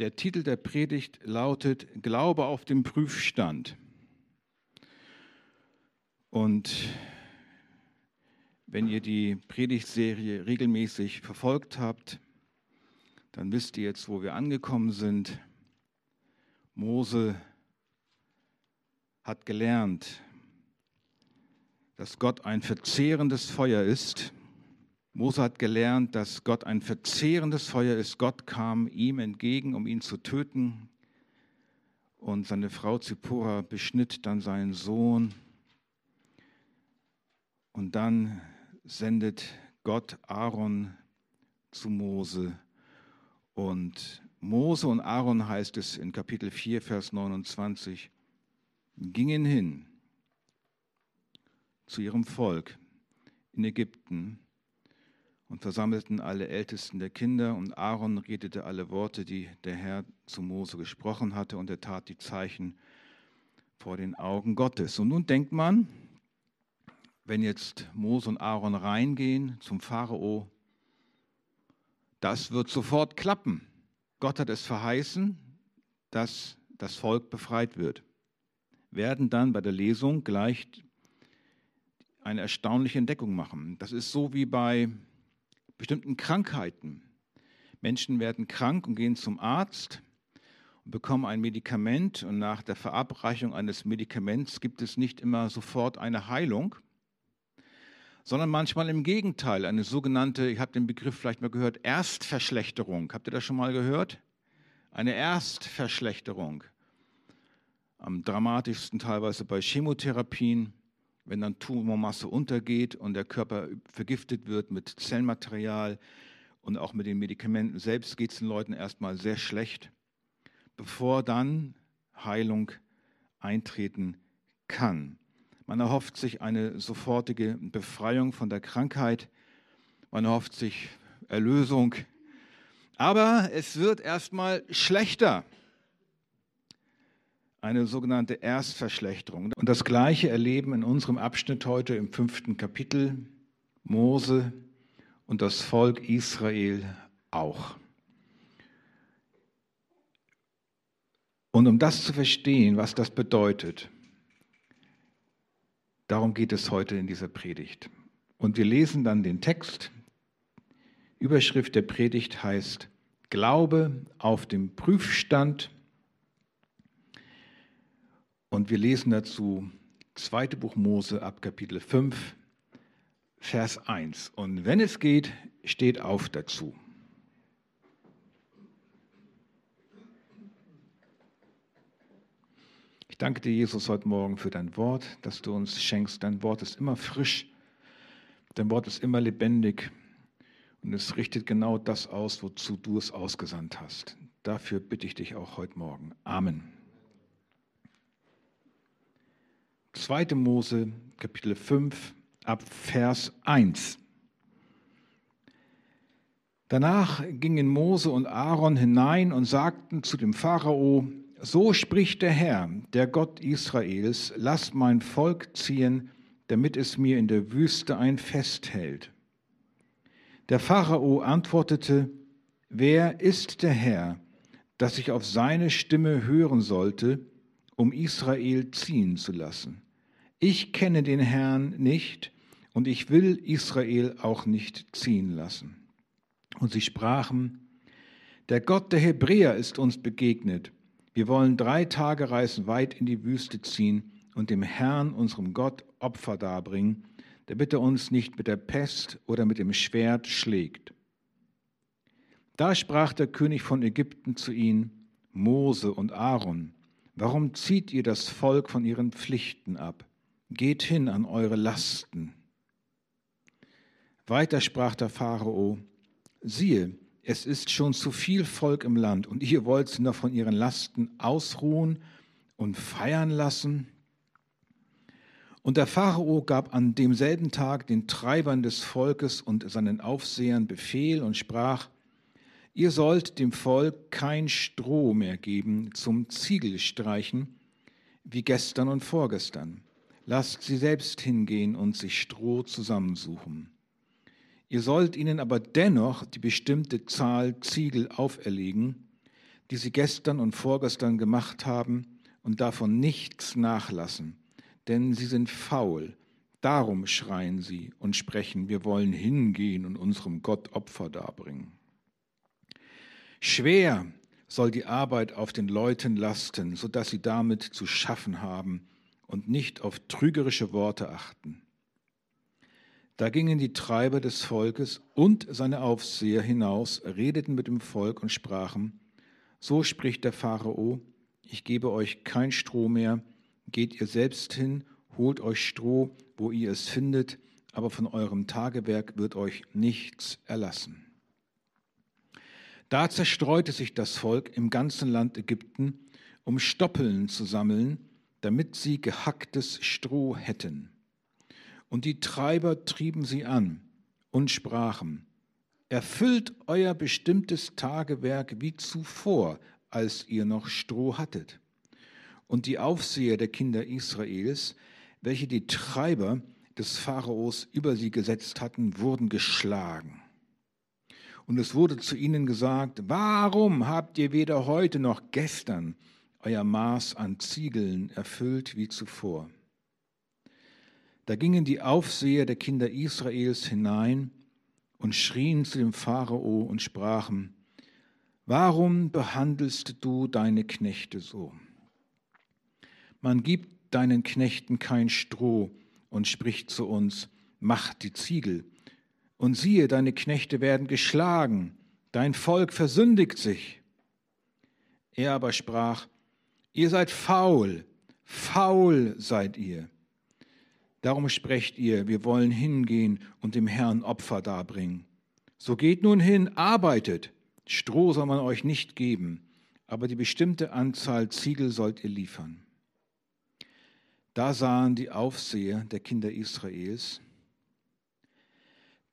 Der Titel der Predigt lautet Glaube auf dem Prüfstand. Und wenn ihr die Predigtserie regelmäßig verfolgt habt, dann wisst ihr jetzt, wo wir angekommen sind. Mose hat gelernt, dass Gott ein verzehrendes Feuer ist Mose hat gelernt, dass Gott ein verzehrendes Feuer ist. Gott kam ihm entgegen, um ihn zu töten. Und seine Frau Zippora beschnitt dann seinen Sohn. Und dann sendet Gott Aaron zu Mose. Und Mose und Aaron heißt es in Kapitel 4, Vers 29, gingen hin zu ihrem Volk in Ägypten und versammelten alle Ältesten der Kinder, und Aaron redete alle Worte, die der Herr zu Mose gesprochen hatte, und er tat die Zeichen vor den Augen Gottes. Und nun denkt man, wenn jetzt Mose und Aaron reingehen zum Pharao, das wird sofort klappen. Gott hat es verheißen, dass das Volk befreit wird. Werden dann bei der Lesung gleich eine erstaunliche Entdeckung machen. Das ist so wie bei bestimmten Krankheiten. Menschen werden krank und gehen zum Arzt und bekommen ein Medikament und nach der Verabreichung eines Medikaments gibt es nicht immer sofort eine Heilung, sondern manchmal im Gegenteil, eine sogenannte, ich habe den Begriff vielleicht mal gehört, Erstverschlechterung. Habt ihr das schon mal gehört? Eine Erstverschlechterung. Am dramatischsten teilweise bei Chemotherapien wenn dann Tumormasse untergeht und der Körper vergiftet wird mit Zellmaterial und auch mit den Medikamenten selbst geht es den Leuten erstmal sehr schlecht, bevor dann Heilung eintreten kann. Man erhofft sich eine sofortige Befreiung von der Krankheit, man erhofft sich Erlösung, aber es wird erstmal schlechter eine sogenannte Erstverschlechterung. Und das Gleiche erleben in unserem Abschnitt heute im fünften Kapitel Mose und das Volk Israel auch. Und um das zu verstehen, was das bedeutet, darum geht es heute in dieser Predigt. Und wir lesen dann den Text. Überschrift der Predigt heißt Glaube auf dem Prüfstand und wir lesen dazu 2. Buch Mose ab Kapitel 5, Vers 1. Und wenn es geht, steht auf dazu. Ich danke dir, Jesus, heute Morgen für dein Wort, das du uns schenkst. Dein Wort ist immer frisch, dein Wort ist immer lebendig und es richtet genau das aus, wozu du es ausgesandt hast. Dafür bitte ich dich auch heute Morgen. Amen. 2. Mose Kapitel 5 ab Vers 1. Danach gingen Mose und Aaron hinein und sagten zu dem Pharao, so spricht der Herr, der Gott Israels, lass mein Volk ziehen, damit es mir in der Wüste ein Fest hält. Der Pharao antwortete, wer ist der Herr, dass ich auf seine Stimme hören sollte, um Israel ziehen zu lassen? Ich kenne den Herrn nicht und ich will Israel auch nicht ziehen lassen. Und sie sprachen, der Gott der Hebräer ist uns begegnet. Wir wollen drei Tage reisen weit in die Wüste ziehen und dem Herrn, unserem Gott, Opfer darbringen, damit er uns nicht mit der Pest oder mit dem Schwert schlägt. Da sprach der König von Ägypten zu ihnen, Mose und Aaron, warum zieht ihr das Volk von ihren Pflichten ab? Geht hin an eure Lasten. Weiter sprach der Pharao, siehe, es ist schon zu viel Volk im Land und ihr wollt sie noch von ihren Lasten ausruhen und feiern lassen. Und der Pharao gab an demselben Tag den Treibern des Volkes und seinen Aufsehern Befehl und sprach, ihr sollt dem Volk kein Stroh mehr geben zum Ziegelstreichen wie gestern und vorgestern Lasst sie selbst hingehen und sich Stroh zusammensuchen. Ihr sollt ihnen aber dennoch die bestimmte Zahl Ziegel auferlegen, die sie gestern und vorgestern gemacht haben und davon nichts nachlassen, denn sie sind faul. Darum schreien sie und sprechen, wir wollen hingehen und unserem Gott Opfer darbringen. Schwer soll die Arbeit auf den Leuten lasten, sodass sie damit zu schaffen haben und nicht auf trügerische Worte achten. Da gingen die Treiber des Volkes und seine Aufseher hinaus, redeten mit dem Volk und sprachen, so spricht der Pharao, ich gebe euch kein Stroh mehr, geht ihr selbst hin, holt euch Stroh, wo ihr es findet, aber von eurem Tagewerk wird euch nichts erlassen. Da zerstreute sich das Volk im ganzen Land Ägypten, um Stoppeln zu sammeln, damit sie gehacktes Stroh hätten. Und die Treiber trieben sie an und sprachen, Erfüllt euer bestimmtes Tagewerk wie zuvor, als ihr noch Stroh hattet. Und die Aufseher der Kinder Israels, welche die Treiber des Pharaos über sie gesetzt hatten, wurden geschlagen. Und es wurde zu ihnen gesagt, warum habt ihr weder heute noch gestern euer Maß an Ziegeln erfüllt wie zuvor? Da gingen die Aufseher der Kinder Israels hinein und schrien zu dem Pharao und sprachen, Warum behandelst du deine Knechte so? Man gibt deinen Knechten kein Stroh und spricht zu uns, macht die Ziegel. Und siehe, deine Knechte werden geschlagen, dein Volk versündigt sich. Er aber sprach, ihr seid faul, faul seid ihr. Darum sprecht ihr, wir wollen hingehen und dem Herrn Opfer darbringen. So geht nun hin, arbeitet. Stroh soll man euch nicht geben, aber die bestimmte Anzahl Ziegel sollt ihr liefern. Da sahen die Aufseher der Kinder Israels,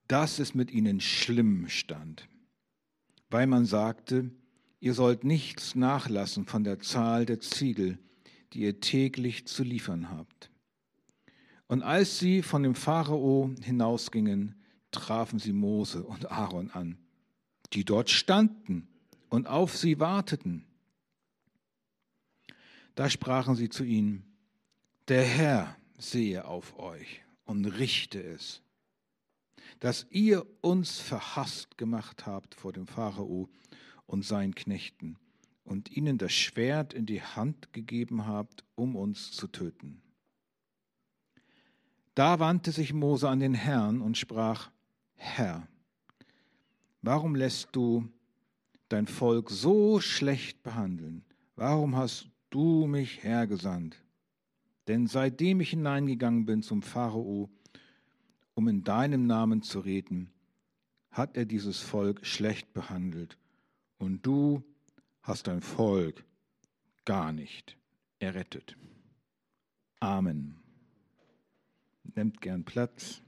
dass es mit ihnen schlimm stand, weil man sagte, ihr sollt nichts nachlassen von der Zahl der Ziegel, die ihr täglich zu liefern habt. Und als sie von dem Pharao hinausgingen, trafen sie Mose und Aaron an, die dort standen und auf sie warteten. Da sprachen sie zu ihnen, der Herr sehe auf euch und richte es, dass ihr uns verhasst gemacht habt vor dem Pharao und seinen Knechten und ihnen das Schwert in die Hand gegeben habt, um uns zu töten. Da wandte sich Mose an den Herrn und sprach, Herr, warum lässt du dein Volk so schlecht behandeln? Warum hast du mich hergesandt? Denn seitdem ich hineingegangen bin zum Pharao, um in deinem Namen zu reden, hat er dieses Volk schlecht behandelt. Und du hast dein Volk gar nicht errettet. Amen. Nehmt gern Platz.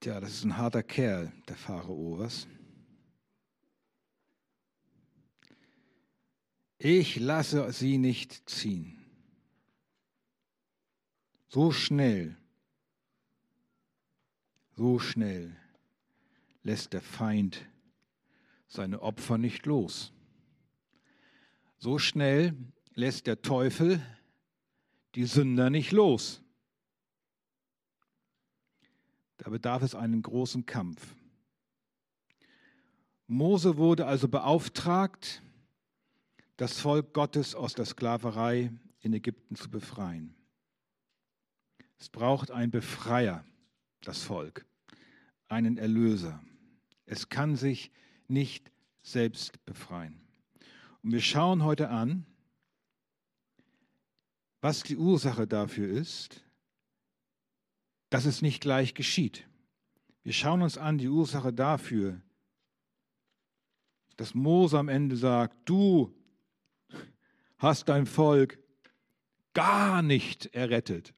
Tja, das ist ein harter Kerl, der Pharao, was? Ich lasse sie nicht ziehen. So schnell, so schnell lässt der Feind seine Opfer nicht los. So schnell lässt der Teufel die Sünder nicht los. Da bedarf es einen großen Kampf. Mose wurde also beauftragt, das Volk Gottes aus der Sklaverei in Ägypten zu befreien. Es braucht einen Befreier, das Volk, einen Erlöser. Es kann sich nicht selbst befreien. Und wir schauen heute an, was die Ursache dafür ist, dass es nicht gleich geschieht. Wir schauen uns an die Ursache dafür, dass Mose am Ende sagt, du hast dein Volk gar nicht errettet.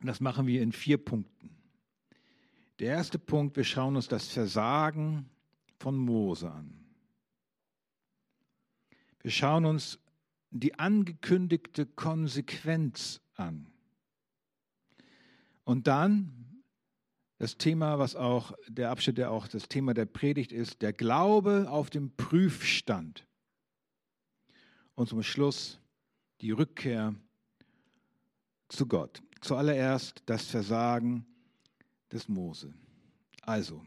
Und das machen wir in vier Punkten. Der erste Punkt, wir schauen uns das Versagen von Mose an. Wir schauen uns die angekündigte Konsequenz an. Und dann das Thema, was auch der Abschnitt, der auch das Thema der Predigt ist, der Glaube auf dem Prüfstand. Und zum Schluss die Rückkehr zu Gott. Zuallererst das Versagen des Mose. Also,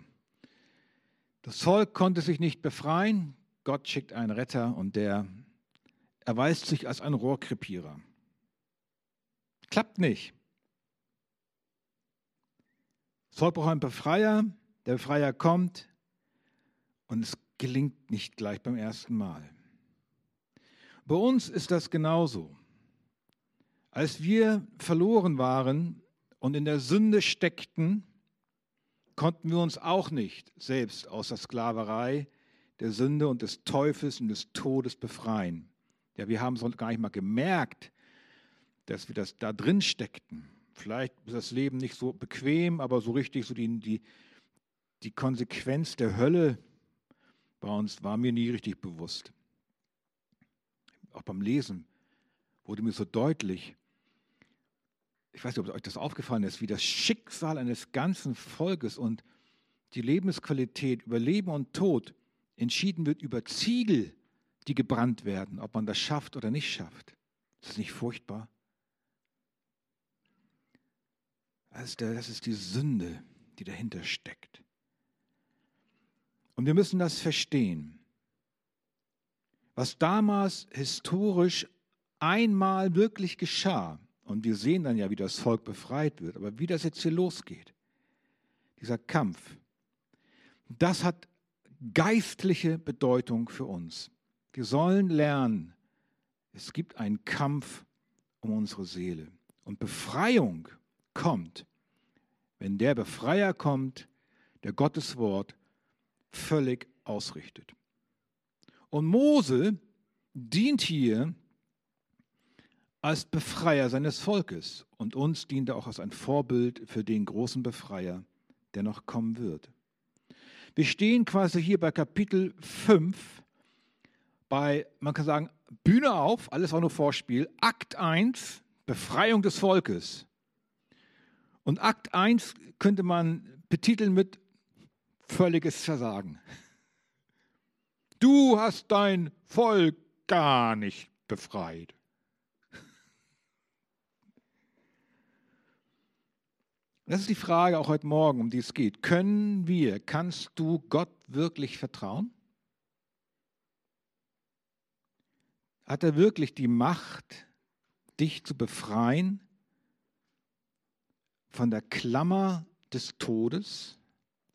das Volk konnte sich nicht befreien. Gott schickt einen Retter und der erweist sich als ein Rohrkrepierer. Klappt nicht. Das braucht einen Befreier. Der Befreier kommt und es gelingt nicht gleich beim ersten Mal. Bei uns ist das genauso. Als wir verloren waren und in der Sünde steckten, konnten wir uns auch nicht selbst aus der Sklaverei, der Sünde und des Teufels und des Todes befreien. Ja, wir haben es gar nicht mal gemerkt, dass wir das da drin steckten. Vielleicht ist das Leben nicht so bequem, aber so richtig so die, die, die Konsequenz der Hölle bei uns war mir nie richtig bewusst. Auch beim Lesen wurde mir so deutlich, ich weiß nicht, ob euch das aufgefallen ist, wie das Schicksal eines ganzen Volkes und die Lebensqualität über Leben und Tod entschieden wird über Ziegel, die gebrannt werden, ob man das schafft oder nicht schafft. Ist das nicht furchtbar? Das ist, der, das ist die Sünde, die dahinter steckt. Und wir müssen das verstehen. Was damals historisch einmal wirklich geschah, und wir sehen dann ja, wie das Volk befreit wird. Aber wie das jetzt hier losgeht, dieser Kampf, das hat geistliche Bedeutung für uns. Wir sollen lernen, es gibt einen Kampf um unsere Seele. Und Befreiung kommt, wenn der Befreier kommt, der Gottes Wort völlig ausrichtet. Und Mose dient hier als Befreier seines Volkes und uns dient er auch als ein Vorbild für den großen Befreier, der noch kommen wird. Wir stehen quasi hier bei Kapitel 5 bei, man kann sagen, Bühne auf, alles war nur Vorspiel, Akt 1, Befreiung des Volkes. Und Akt 1 könnte man betiteln mit völliges Versagen. Du hast dein Volk gar nicht befreit. Das ist die Frage auch heute Morgen, um die es geht. Können wir, kannst du Gott wirklich vertrauen? Hat er wirklich die Macht, dich zu befreien von der Klammer des Todes,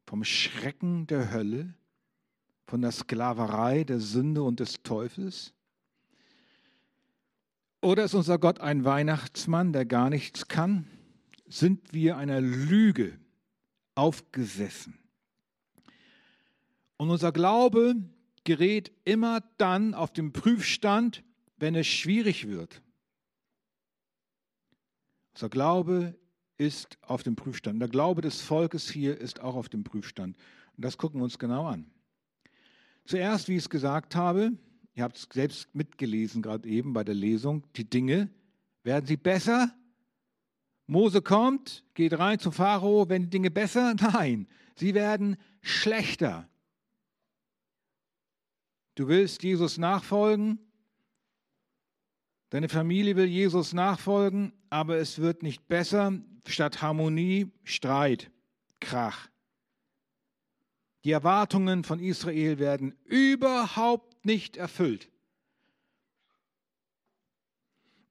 vom Schrecken der Hölle, von der Sklaverei der Sünde und des Teufels? Oder ist unser Gott ein Weihnachtsmann, der gar nichts kann? sind wir einer Lüge aufgesessen. Und unser Glaube gerät immer dann auf den Prüfstand, wenn es schwierig wird. Unser Glaube ist auf dem Prüfstand. Der Glaube des Volkes hier ist auch auf dem Prüfstand. Und das gucken wir uns genau an. Zuerst, wie ich es gesagt habe, ihr habt es selbst mitgelesen gerade eben bei der Lesung, die Dinge, werden sie besser Mose kommt, geht rein zu Pharao, werden die Dinge besser? Nein, sie werden schlechter. Du willst Jesus nachfolgen, deine Familie will Jesus nachfolgen, aber es wird nicht besser. Statt Harmonie Streit, Krach. Die Erwartungen von Israel werden überhaupt nicht erfüllt.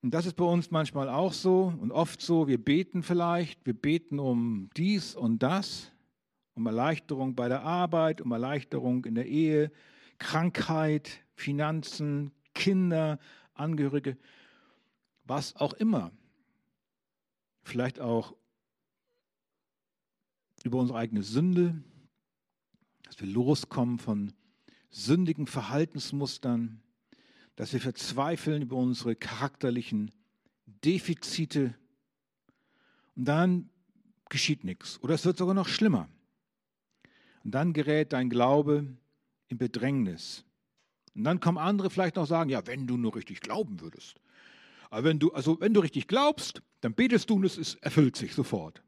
Und das ist bei uns manchmal auch so und oft so. Wir beten vielleicht, wir beten um dies und das, um Erleichterung bei der Arbeit, um Erleichterung in der Ehe, Krankheit, Finanzen, Kinder, Angehörige, was auch immer. Vielleicht auch über unsere eigene Sünde, dass wir loskommen von sündigen Verhaltensmustern, dass wir verzweifeln über unsere charakterlichen Defizite und dann geschieht nichts oder es wird sogar noch schlimmer. Und dann gerät dein Glaube in Bedrängnis Und dann kommen andere vielleicht noch sagen, ja, wenn du nur richtig glauben würdest. Aber wenn du, also wenn du richtig glaubst, dann betest du und es erfüllt sich sofort.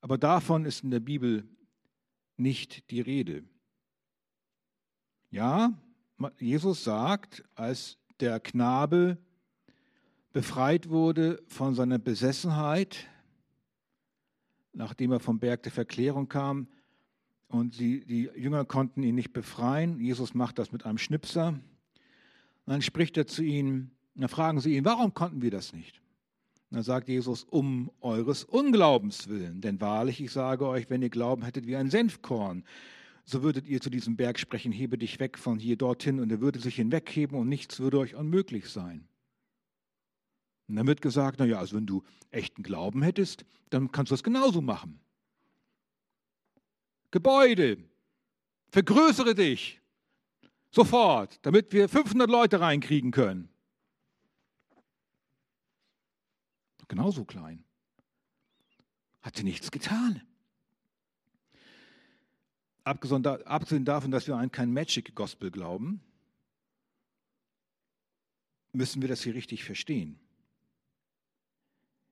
Aber davon ist in der Bibel nicht die Rede. Ja, Jesus sagt, als der Knabe befreit wurde von seiner Besessenheit, nachdem er vom Berg der Verklärung kam, und die, die Jünger konnten ihn nicht befreien. Jesus macht das mit einem Schnipser. Und dann spricht er zu ihnen, dann fragen sie ihn, warum konnten wir das nicht? Und dann sagt Jesus, um eures Unglaubens willen. Denn wahrlich, ich sage euch, wenn ihr Glauben hättet wie ein Senfkorn, so würdet ihr zu diesem Berg sprechen, hebe dich weg von hier dorthin, und er würde sich hinwegheben und nichts würde euch unmöglich sein. Und dann wird gesagt, naja, also wenn du echten Glauben hättest, dann kannst du das genauso machen. Gebäude, vergrößere dich sofort, damit wir 500 Leute reinkriegen können. Genauso klein. Hat sie nichts getan. Abgesehen davon, dass wir an kein Magic Gospel glauben, müssen wir das hier richtig verstehen.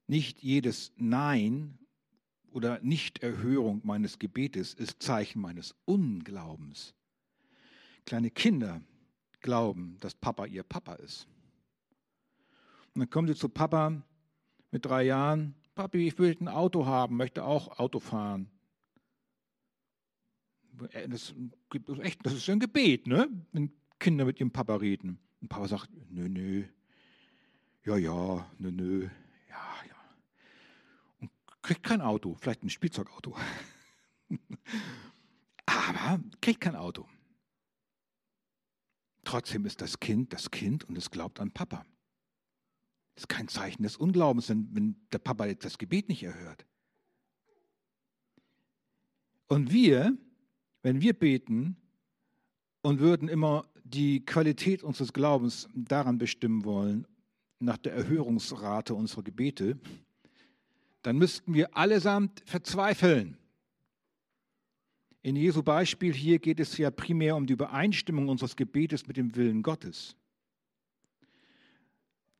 Nicht jedes Nein oder Nichterhörung meines Gebetes ist Zeichen meines Unglaubens. Kleine Kinder glauben, dass Papa ihr Papa ist. Und dann kommen sie zu Papa mit drei Jahren. Papi, ich will ein Auto haben, möchte auch Auto fahren. Das, ist echt, das ist ein Gebet, ne? wenn Kinder mit ihrem Papa reden. Und Papa sagt, nö, nö, ja, ja, nö, nö kriegt kein Auto, vielleicht ein Spielzeugauto. Aber kriegt kein Auto. Trotzdem ist das Kind das Kind und es glaubt an Papa. Das ist kein Zeichen des Unglaubens, wenn der Papa jetzt das Gebet nicht erhört. Und wir, wenn wir beten und würden immer die Qualität unseres Glaubens daran bestimmen wollen, nach der Erhörungsrate unserer Gebete, dann müssten wir allesamt verzweifeln. In Jesu Beispiel hier geht es ja primär um die Übereinstimmung unseres Gebetes mit dem Willen Gottes.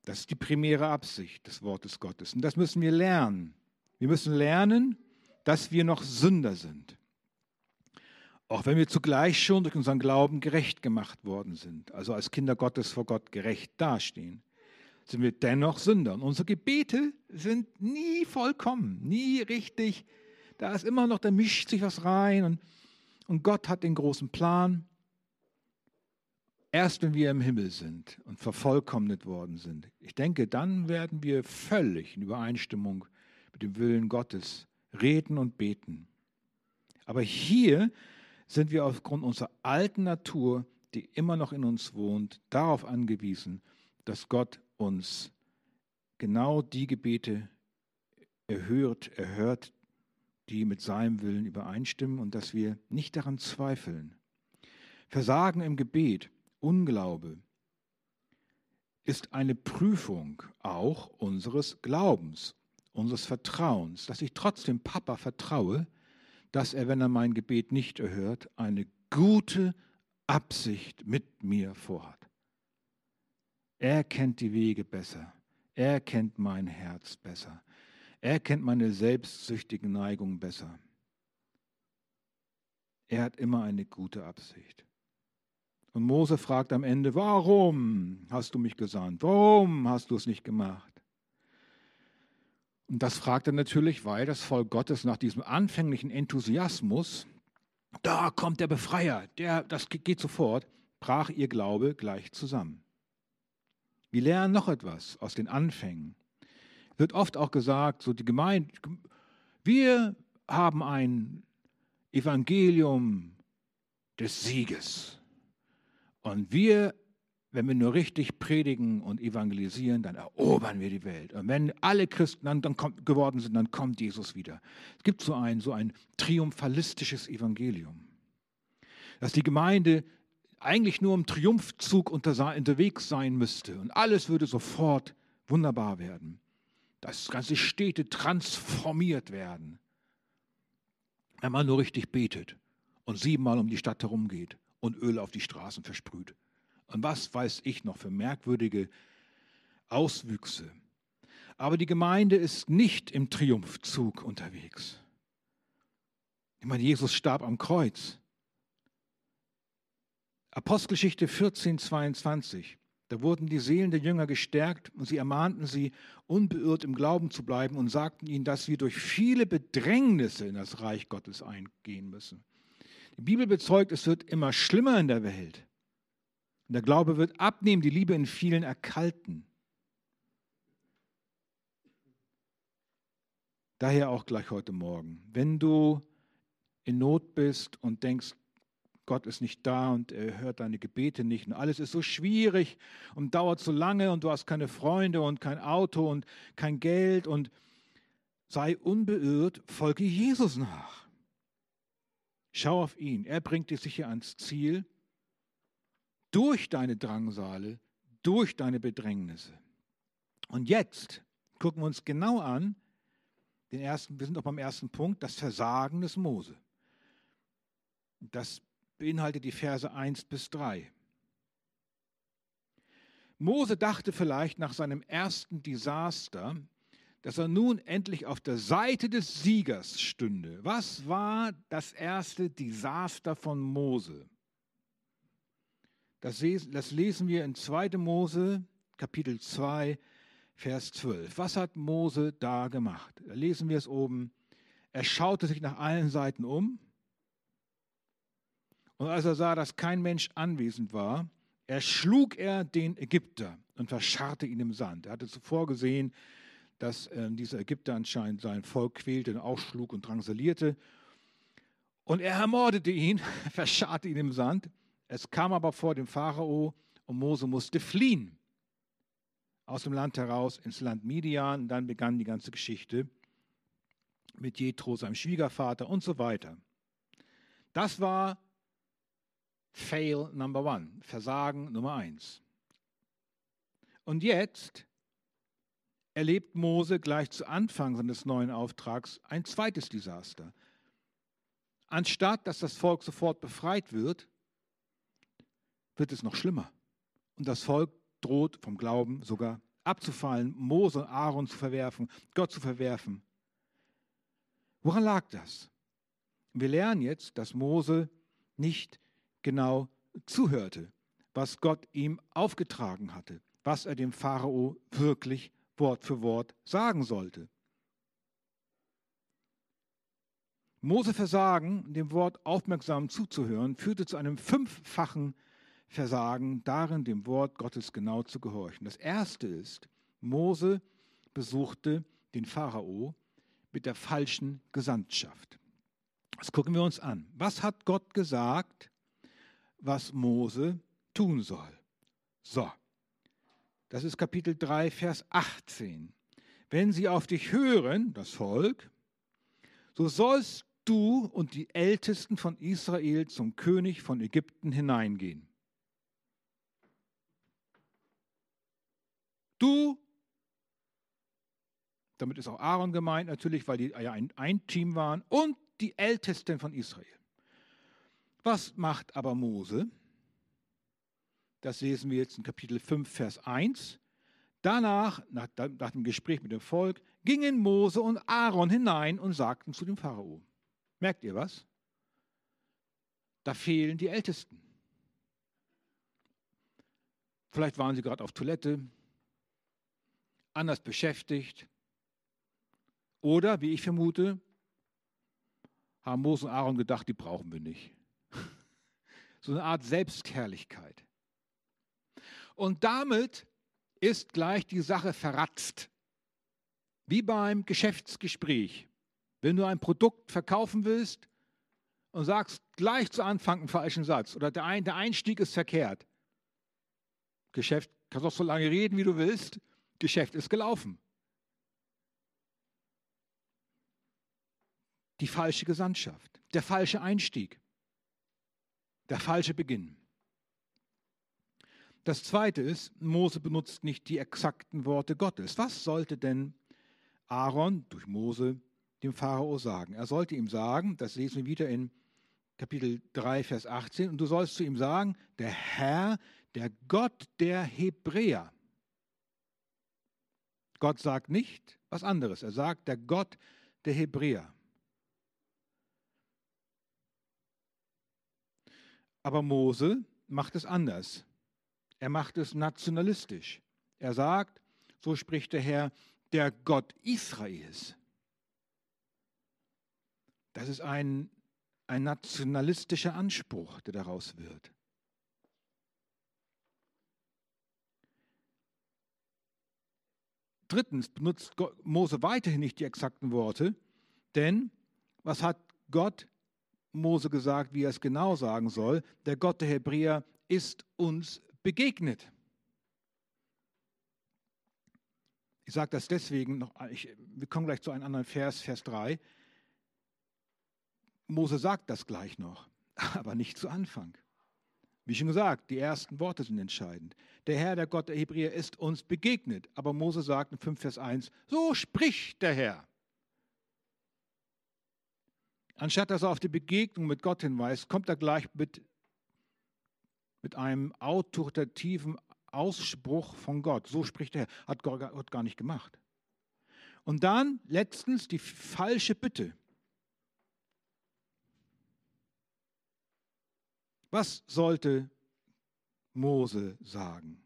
Das ist die primäre Absicht des Wortes Gottes. Und das müssen wir lernen. Wir müssen lernen, dass wir noch Sünder sind. Auch wenn wir zugleich schon durch unseren Glauben gerecht gemacht worden sind, also als Kinder Gottes vor Gott gerecht dastehen sind wir dennoch Sünder. Und unsere Gebete sind nie vollkommen, nie richtig. Da ist immer noch, da mischt sich was rein und, und Gott hat den großen Plan. Erst wenn wir im Himmel sind und vervollkommnet worden sind, ich denke, dann werden wir völlig in Übereinstimmung mit dem Willen Gottes reden und beten. Aber hier sind wir aufgrund unserer alten Natur, die immer noch in uns wohnt, darauf angewiesen, dass Gott uns genau die Gebete erhört, erhört, die mit seinem Willen übereinstimmen und dass wir nicht daran zweifeln. Versagen im Gebet, Unglaube, ist eine Prüfung auch unseres Glaubens, unseres Vertrauens, dass ich trotzdem Papa vertraue, dass er, wenn er mein Gebet nicht erhört, eine gute Absicht mit mir vorhat. Er kennt die Wege besser. Er kennt mein Herz besser. Er kennt meine selbstsüchtigen Neigungen besser. Er hat immer eine gute Absicht. Und Mose fragt am Ende, warum hast du mich gesandt? Warum hast du es nicht gemacht? Und das fragt er natürlich, weil das Volk Gottes nach diesem anfänglichen Enthusiasmus, da kommt der Befreier, der, das geht sofort, brach ihr Glaube gleich zusammen. Wir lernen noch etwas aus den Anfängen. Wird oft auch gesagt, so die Gemeinde, wir haben ein Evangelium des Sieges. Und wir, wenn wir nur richtig predigen und evangelisieren, dann erobern wir die Welt. Und wenn alle Christen dann, dann kommt, geworden sind, dann kommt Jesus wieder. Es gibt so ein, so ein triumphalistisches Evangelium, dass die Gemeinde eigentlich nur im Triumphzug unterwegs sein müsste und alles würde sofort wunderbar werden. Dass ganze Städte transformiert werden, wenn man nur richtig betet und siebenmal um die Stadt herumgeht und Öl auf die Straßen versprüht. Und was weiß ich noch für merkwürdige Auswüchse. Aber die Gemeinde ist nicht im Triumphzug unterwegs. Ich meine, Jesus starb am Kreuz. Apostelgeschichte 14, 22. Da wurden die Seelen der Jünger gestärkt und sie ermahnten sie, unbeirrt im Glauben zu bleiben und sagten ihnen, dass wir durch viele Bedrängnisse in das Reich Gottes eingehen müssen. Die Bibel bezeugt, es wird immer schlimmer in der Welt. Und der Glaube wird abnehmen, die Liebe in vielen erkalten. Daher auch gleich heute Morgen, wenn du in Not bist und denkst, Gott ist nicht da und er hört deine Gebete nicht und alles ist so schwierig und dauert so lange und du hast keine Freunde und kein Auto und kein Geld und sei unbeirrt, folge Jesus nach. Schau auf ihn, er bringt dich sicher ans Ziel durch deine Drangsale, durch deine Bedrängnisse. Und jetzt gucken wir uns genau an, den ersten, wir sind auch beim ersten Punkt, das Versagen des Mose. Das beinhaltet die Verse 1 bis 3. Mose dachte vielleicht nach seinem ersten Desaster, dass er nun endlich auf der Seite des Siegers stünde. Was war das erste Desaster von Mose? Das, lesen wir in 2. Mose, Kapitel 2, Vers 12. Was hat Mose da gemacht? Da lesen wir es oben. Er schaute sich nach allen Seiten um und als er sah, dass kein Mensch anwesend war, erschlug er den Ägypter und verscharrte ihn im Sand. Er hatte zuvor gesehen, dass äh, dieser Ägypter anscheinend sein Volk quälte und ausschlug und drangsalierte. Und er ermordete ihn, verscharrte ihn im Sand. Es kam aber vor dem Pharao und Mose musste fliehen aus dem Land heraus ins Land Midian. Und dann begann die ganze Geschichte mit Jethro, seinem Schwiegervater und so weiter. Das war Fail Number One, Versagen Nummer eins. Und jetzt erlebt Mose gleich zu Anfang seines neuen Auftrags ein zweites Desaster. Anstatt dass das Volk sofort befreit wird, wird es noch schlimmer. Und das Volk droht vom Glauben sogar abzufallen, Mose und Aaron zu verwerfen, Gott zu verwerfen. Woran lag das? Wir lernen jetzt, dass Mose nicht genau zuhörte, was Gott ihm aufgetragen hatte, was er dem Pharao wirklich Wort für Wort sagen sollte. Mose Versagen, dem Wort aufmerksam zuzuhören, führte zu einem fünffachen Versagen darin, dem Wort Gottes genau zu gehorchen. Das erste ist, Mose besuchte den Pharao mit der falschen Gesandtschaft. Das gucken wir uns an. Was hat Gott gesagt was Mose tun soll. So, das ist Kapitel 3, Vers 18. Wenn sie auf dich hören, das Volk, so sollst du und die Ältesten von Israel zum König von Ägypten hineingehen. Du, damit ist auch Aaron gemeint natürlich, weil die ja ein, ein Team waren, und die Ältesten von Israel. Was macht aber Mose? Das lesen wir jetzt in Kapitel 5, Vers 1. Danach, nach, nach dem Gespräch mit dem Volk, gingen Mose und Aaron hinein und sagten zu dem Pharao. Merkt ihr was? Da fehlen die Ältesten. Vielleicht waren sie gerade auf Toilette, anders beschäftigt. Oder, wie ich vermute, haben Mose und Aaron gedacht, die brauchen wir nicht so eine Art Selbstherrlichkeit. Und damit ist gleich die Sache verratzt. Wie beim Geschäftsgespräch. Wenn du ein Produkt verkaufen willst und sagst gleich zu Anfang einen falschen Satz oder der, Einstieg ist verkehrt. Geschäft, kannst auch so lange reden, wie du willst. Geschäft ist gelaufen. Die falsche Gesandtschaft, der falsche Einstieg der falsche Beginn. Das zweite ist, Mose benutzt nicht die exakten Worte Gottes. Was sollte denn Aaron durch Mose dem Pharao sagen? Er sollte ihm sagen, das lesen wir wieder in Kapitel 3, Vers 18. Und du sollst zu ihm sagen, der Herr, der Gott der Hebräer. Gott sagt nicht was anderes. Er sagt, der Gott der Hebräer. Aber Mose macht es anders. Er macht es nationalistisch. Er sagt, so spricht der Herr, der Gott Israels. Das ist ein, ein nationalistischer Anspruch, der daraus wird. Drittens benutzt Mose weiterhin nicht die exakten Worte, denn was hat Gott Mose gesagt, wie er es genau sagen soll? Der Gott der Hebräer ist uns begegnet. Ich sage das deswegen noch, ich, wir kommen gleich zu einem anderen Vers, Vers 3. Mose sagt das gleich noch, aber nicht zu Anfang. Wie schon gesagt, die ersten Worte sind entscheidend. Der Herr, der Gott der Hebräer, ist uns begegnet. Aber Mose sagt in 5 Vers 1, so spricht der Herr. Anstatt dass er auf die Begegnung mit Gott hinweist, kommt er gleich mit, mit einem autoritativen Ausspruch von Gott. So spricht Herr. Hat Gott gar nicht gemacht. Und dann letztens die falsche Bitte. Was sollte Mose sagen?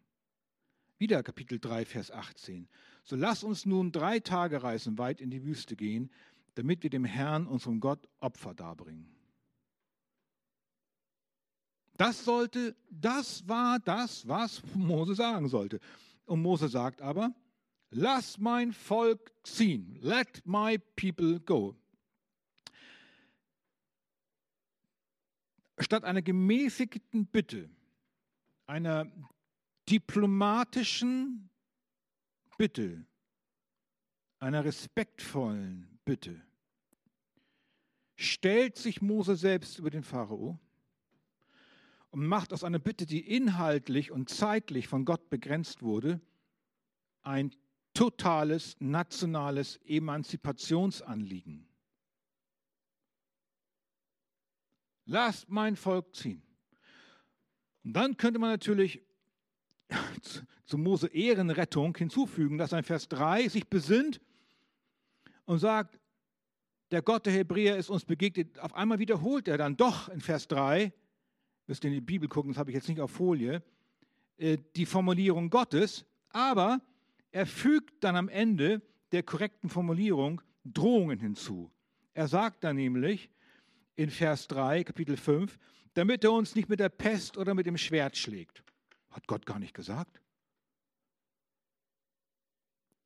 Wieder Kapitel 3, Vers 18. So lass uns nun drei Tage reisen weit in die Wüste gehen, damit wir dem Herrn, unserem Gott, Opfer darbringen. Das sollte, das war das, was Mose sagen sollte. Und Mose sagt aber, lass mein Volk ziehen, let my people go. statt einer gemäßigten Bitte, einer diplomatischen Bitte, einer respektvollen Bitte, stellt sich Mose selbst über den Pharao und macht aus einer Bitte, die inhaltlich und zeitlich von Gott begrenzt wurde, ein totales nationales Emanzipationsanliegen. lasst mein Volk ziehen. Und dann könnte man natürlich zu Mose Ehrenrettung hinzufügen, dass ein Vers 3 sich besinnt und sagt, der Gott der Hebräer ist uns begegnet. Auf einmal wiederholt er dann doch in Vers 3, müsst ihr in die Bibel gucken, das habe ich jetzt nicht auf Folie, äh, die Formulierung Gottes, aber er fügt dann am Ende der korrekten Formulierung Drohungen hinzu. Er sagt dann nämlich, in Vers 3, Kapitel 5, damit er uns nicht mit der Pest oder mit dem Schwert schlägt. Hat Gott gar nicht gesagt.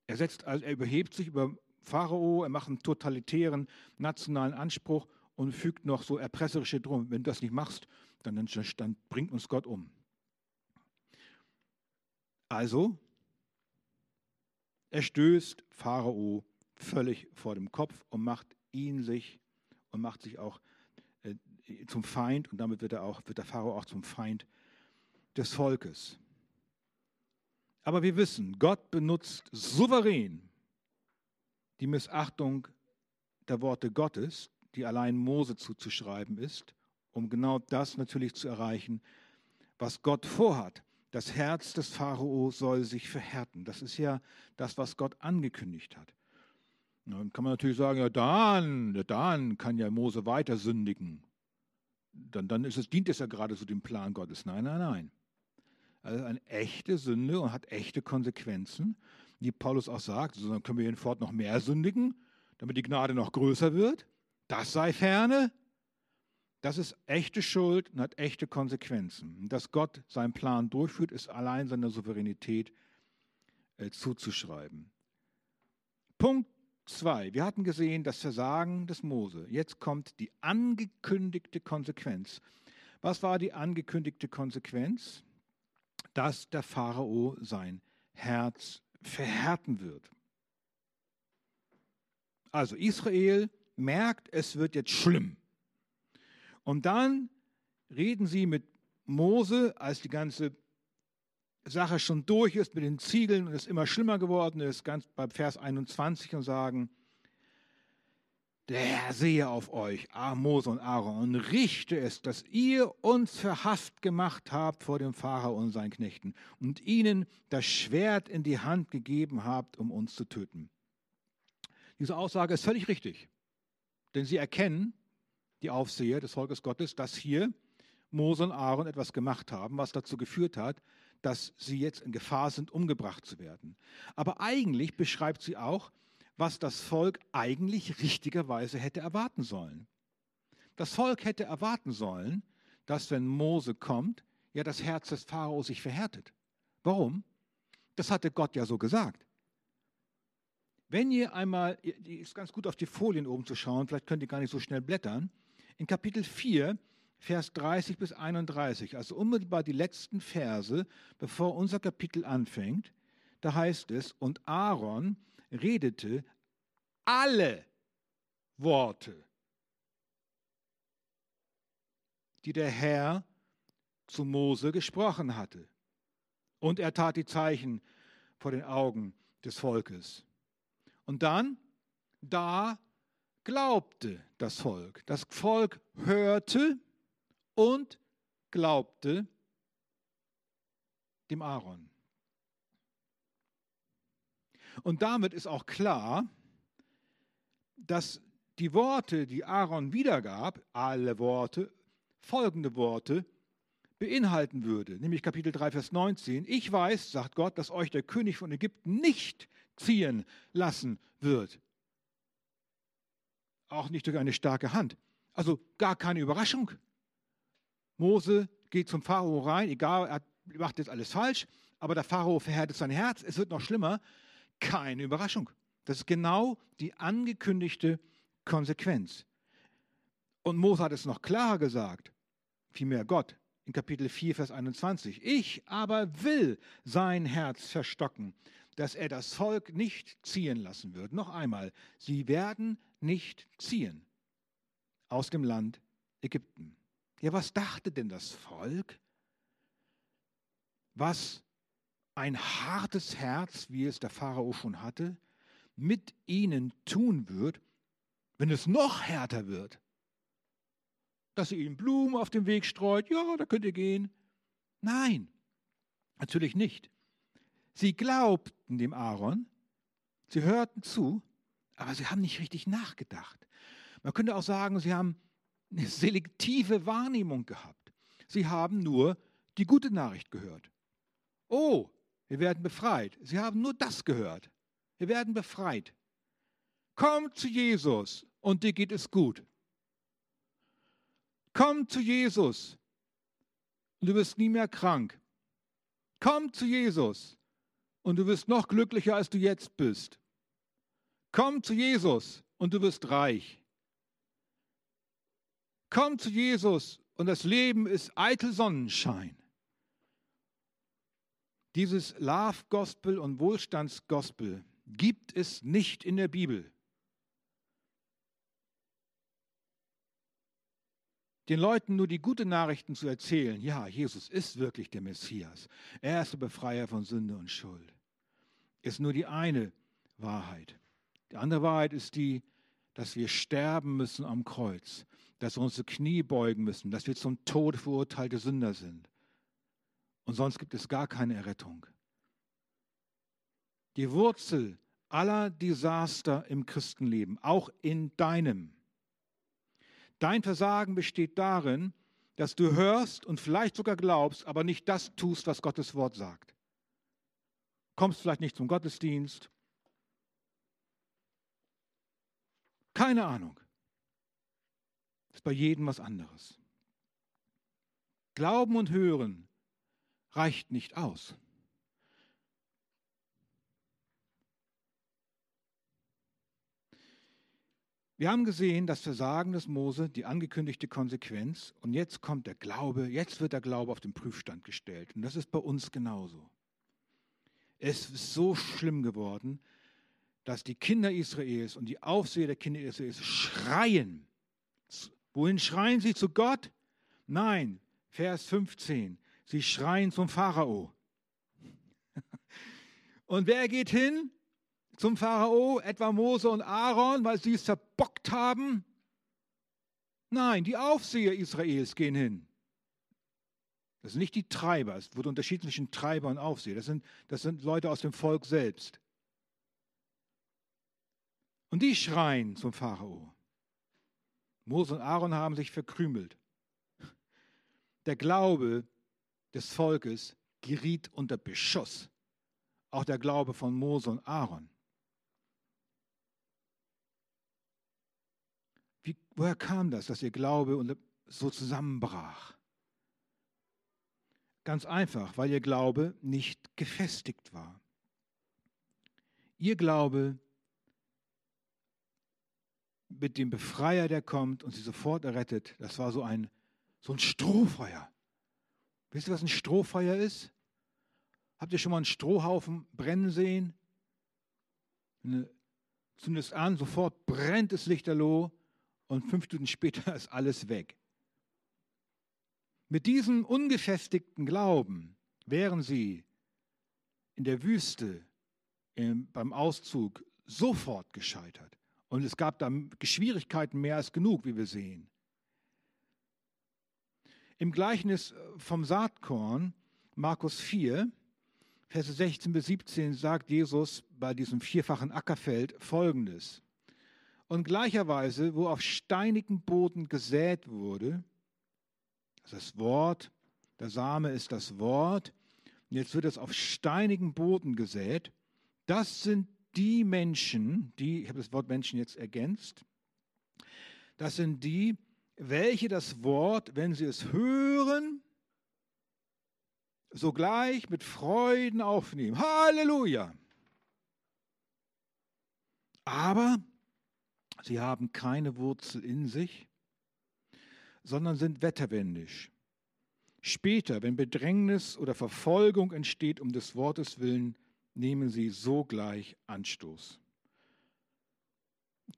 Er, setzt, also er überhebt sich über Pharao, er macht einen totalitären nationalen Anspruch und fügt noch so erpresserische Drum. Wenn du das nicht machst, dann, dann bringt uns Gott um. Also, er stößt Pharao völlig vor dem Kopf und macht ihn sich und macht sich auch zum Feind und damit wird, er auch, wird der Pharao auch zum Feind des Volkes. Aber wir wissen, Gott benutzt souverän die Missachtung der Worte Gottes, die allein Mose zuzuschreiben ist, um genau das natürlich zu erreichen, was Gott vorhat. Das Herz des Pharao soll sich verhärten. Das ist ja das, was Gott angekündigt hat. Dann kann man natürlich sagen, ja dann, ja dann kann ja Mose weiter sündigen dann, dann ist es, dient es ja gerade zu dem Plan Gottes. Nein, nein, nein. Also eine echte Sünde und hat echte Konsequenzen, wie Paulus auch sagt. Dann können wir hinfort noch mehr sündigen, damit die Gnade noch größer wird. Das sei ferne. Das ist echte Schuld und hat echte Konsequenzen. Dass Gott seinen Plan durchführt, ist allein seiner Souveränität äh, zuzuschreiben. Punkt 2. Wir hatten gesehen das Versagen des Mose. Jetzt kommt die angekündigte Konsequenz. Was war die angekündigte Konsequenz? Dass der Pharao sein Herz verhärten wird. Also Israel merkt, es wird jetzt schlimm. Und dann reden sie mit Mose, als die ganze Sache schon durch ist mit den Ziegeln und es immer schlimmer geworden ist, ganz bei Vers 21 und sagen, der Herr sehe auf euch, Mose und Aaron, und richte es, dass ihr uns verhafft gemacht habt vor dem Pharao und seinen Knechten und ihnen das Schwert in die Hand gegeben habt, um uns zu töten. Diese Aussage ist völlig richtig, denn sie erkennen, die Aufseher des Volkes Gottes, dass hier Mose und Aaron etwas gemacht haben, was dazu geführt hat, dass sie jetzt in Gefahr sind, umgebracht zu werden. Aber eigentlich beschreibt sie auch, was das Volk eigentlich richtigerweise hätte erwarten sollen. Das Volk hätte erwarten sollen, dass wenn Mose kommt, ja das Herz des Pharao sich verhärtet. Warum? Das hatte Gott ja so gesagt. Wenn ihr einmal, die ist ganz gut auf die Folien oben zu schauen, vielleicht könnt ihr gar nicht so schnell blättern, in Kapitel 4, Vers 30 bis 31, also unmittelbar die letzten Verse, bevor unser Kapitel anfängt, da heißt es, und Aaron redete alle Worte, die der Herr zu Mose gesprochen hatte. Und er tat die Zeichen vor den Augen des Volkes. Und dann, da glaubte das Volk. Das Volk hörte und glaubte dem Aaron. Und damit ist auch klar, dass die Worte, die Aaron wiedergab, alle Worte, folgende Worte beinhalten würde, nämlich Kapitel 3, Vers 19. Ich weiß, sagt Gott, dass euch der König von Ägypten nicht ziehen lassen wird. Auch nicht durch eine starke Hand. Also gar keine Überraschung. Mose geht zum Pharao rein, egal, er macht jetzt alles falsch, aber der Pharao verhärtet sein Herz. Es wird noch schlimmer. Keine Überraschung. Das ist genau die angekündigte Konsequenz. Und Mose hat es noch klarer gesagt, vielmehr Gott, in Kapitel 4, Vers 21. Ich aber will sein Herz verstocken, dass er das Volk nicht ziehen lassen wird. Noch einmal, sie werden nicht ziehen aus dem Land Ägypten. Ja, was dachte denn das Volk? Was ein hartes Herz, wie es der Pharao schon hatte, mit ihnen tun wird, wenn es noch härter wird. Dass sie ihnen Blumen auf dem Weg streut, ja, da könnt ihr gehen. Nein, natürlich nicht. Sie glaubten dem Aaron, sie hörten zu, aber sie haben nicht richtig nachgedacht. Man könnte auch sagen, sie haben eine selektive Wahrnehmung gehabt. Sie haben nur die gute Nachricht gehört. Oh, wir werden befreit. Sie haben nur das gehört. Wir werden befreit. Komm zu Jesus und dir geht es gut. Komm zu Jesus und du wirst nie mehr krank. Komm zu Jesus und du wirst noch glücklicher, als du jetzt bist. Komm zu Jesus und du wirst reich. Komm zu Jesus und das Leben ist eitel Sonnenschein. Dieses Love Gospel und Wohlstands Gospel gibt es nicht in der Bibel. Den Leuten nur die guten Nachrichten zu erzählen, ja, Jesus ist wirklich der Messias, er ist der Befreier von Sünde und Schuld, ist nur die eine Wahrheit. Die andere Wahrheit ist die, dass wir sterben müssen am Kreuz, dass wir unsere Knie beugen müssen, dass wir zum Tod verurteilte Sünder sind. Und sonst gibt es gar keine Errettung. Die Wurzel aller Desaster im Christenleben, auch in deinem. Dein Versagen besteht darin, dass du hörst und vielleicht sogar glaubst, aber nicht das tust, was Gottes Wort sagt. Kommst vielleicht nicht zum Gottesdienst. Keine Ahnung. Ist bei jedem was anderes. Glauben und Hören reicht nicht aus. Wir haben gesehen, das Versagen des Mose, die angekündigte Konsequenz. Und jetzt kommt der Glaube, jetzt wird der Glaube auf den Prüfstand gestellt. Und das ist bei uns genauso. Es ist so schlimm geworden, dass die Kinder Israels und die Aufseher der Kinder Israels schreien. Wohin schreien sie zu Gott? Nein, Vers 15. Sie schreien zum Pharao. Und wer geht hin? zum Pharao, etwa Mose und Aaron, weil sie es verbockt haben? Nein, die Aufseher Israels gehen hin. Das sind nicht die Treiber. Es wird unterschieden zwischen Treiber und Aufseher. Das sind, das sind Leute aus dem Volk selbst. Und die schreien zum Pharao. Mose und Aaron haben sich verkrümelt. Der Glaube des Volkes geriet unter Beschuss. Auch der Glaube von Mose und Aaron. Wie, woher kam das, dass ihr Glaube so zusammenbrach? Ganz einfach, weil ihr Glaube nicht gefestigt war. Ihr Glaube mit dem Befreier, der kommt und sie sofort errettet, das war so ein, so ein Strohfeuer. Wisst ihr, was ein Strohfeuer ist? Habt ihr schon mal einen Strohhaufen brennen sehen? Zündet es an, sofort brennt es lichterloh und fünf Minuten später ist alles weg. Mit diesem ungefestigten Glauben wären sie in der Wüste im, beim Auszug sofort gescheitert. Und es gab da Schwierigkeiten mehr als genug, wie wir sehen. Im Gleichnis vom Saatkorn, Markus 4, Verse 16 bis 17, sagt Jesus bei diesem vierfachen Ackerfeld folgendes. Und gleicherweise, wo auf steinigem Boden gesät wurde, das Wort, der Same ist das Wort, und jetzt wird es auf steinigem Boden gesät, das sind die Menschen, die, ich habe das Wort Menschen jetzt ergänzt, das sind die, welche das Wort, wenn sie es hören, sogleich mit Freuden aufnehmen. Halleluja! Aber Sie haben keine Wurzel in sich, sondern sind wetterwendisch. Später, wenn Bedrängnis oder Verfolgung entsteht um des Wortes willen, nehmen sie sogleich Anstoß.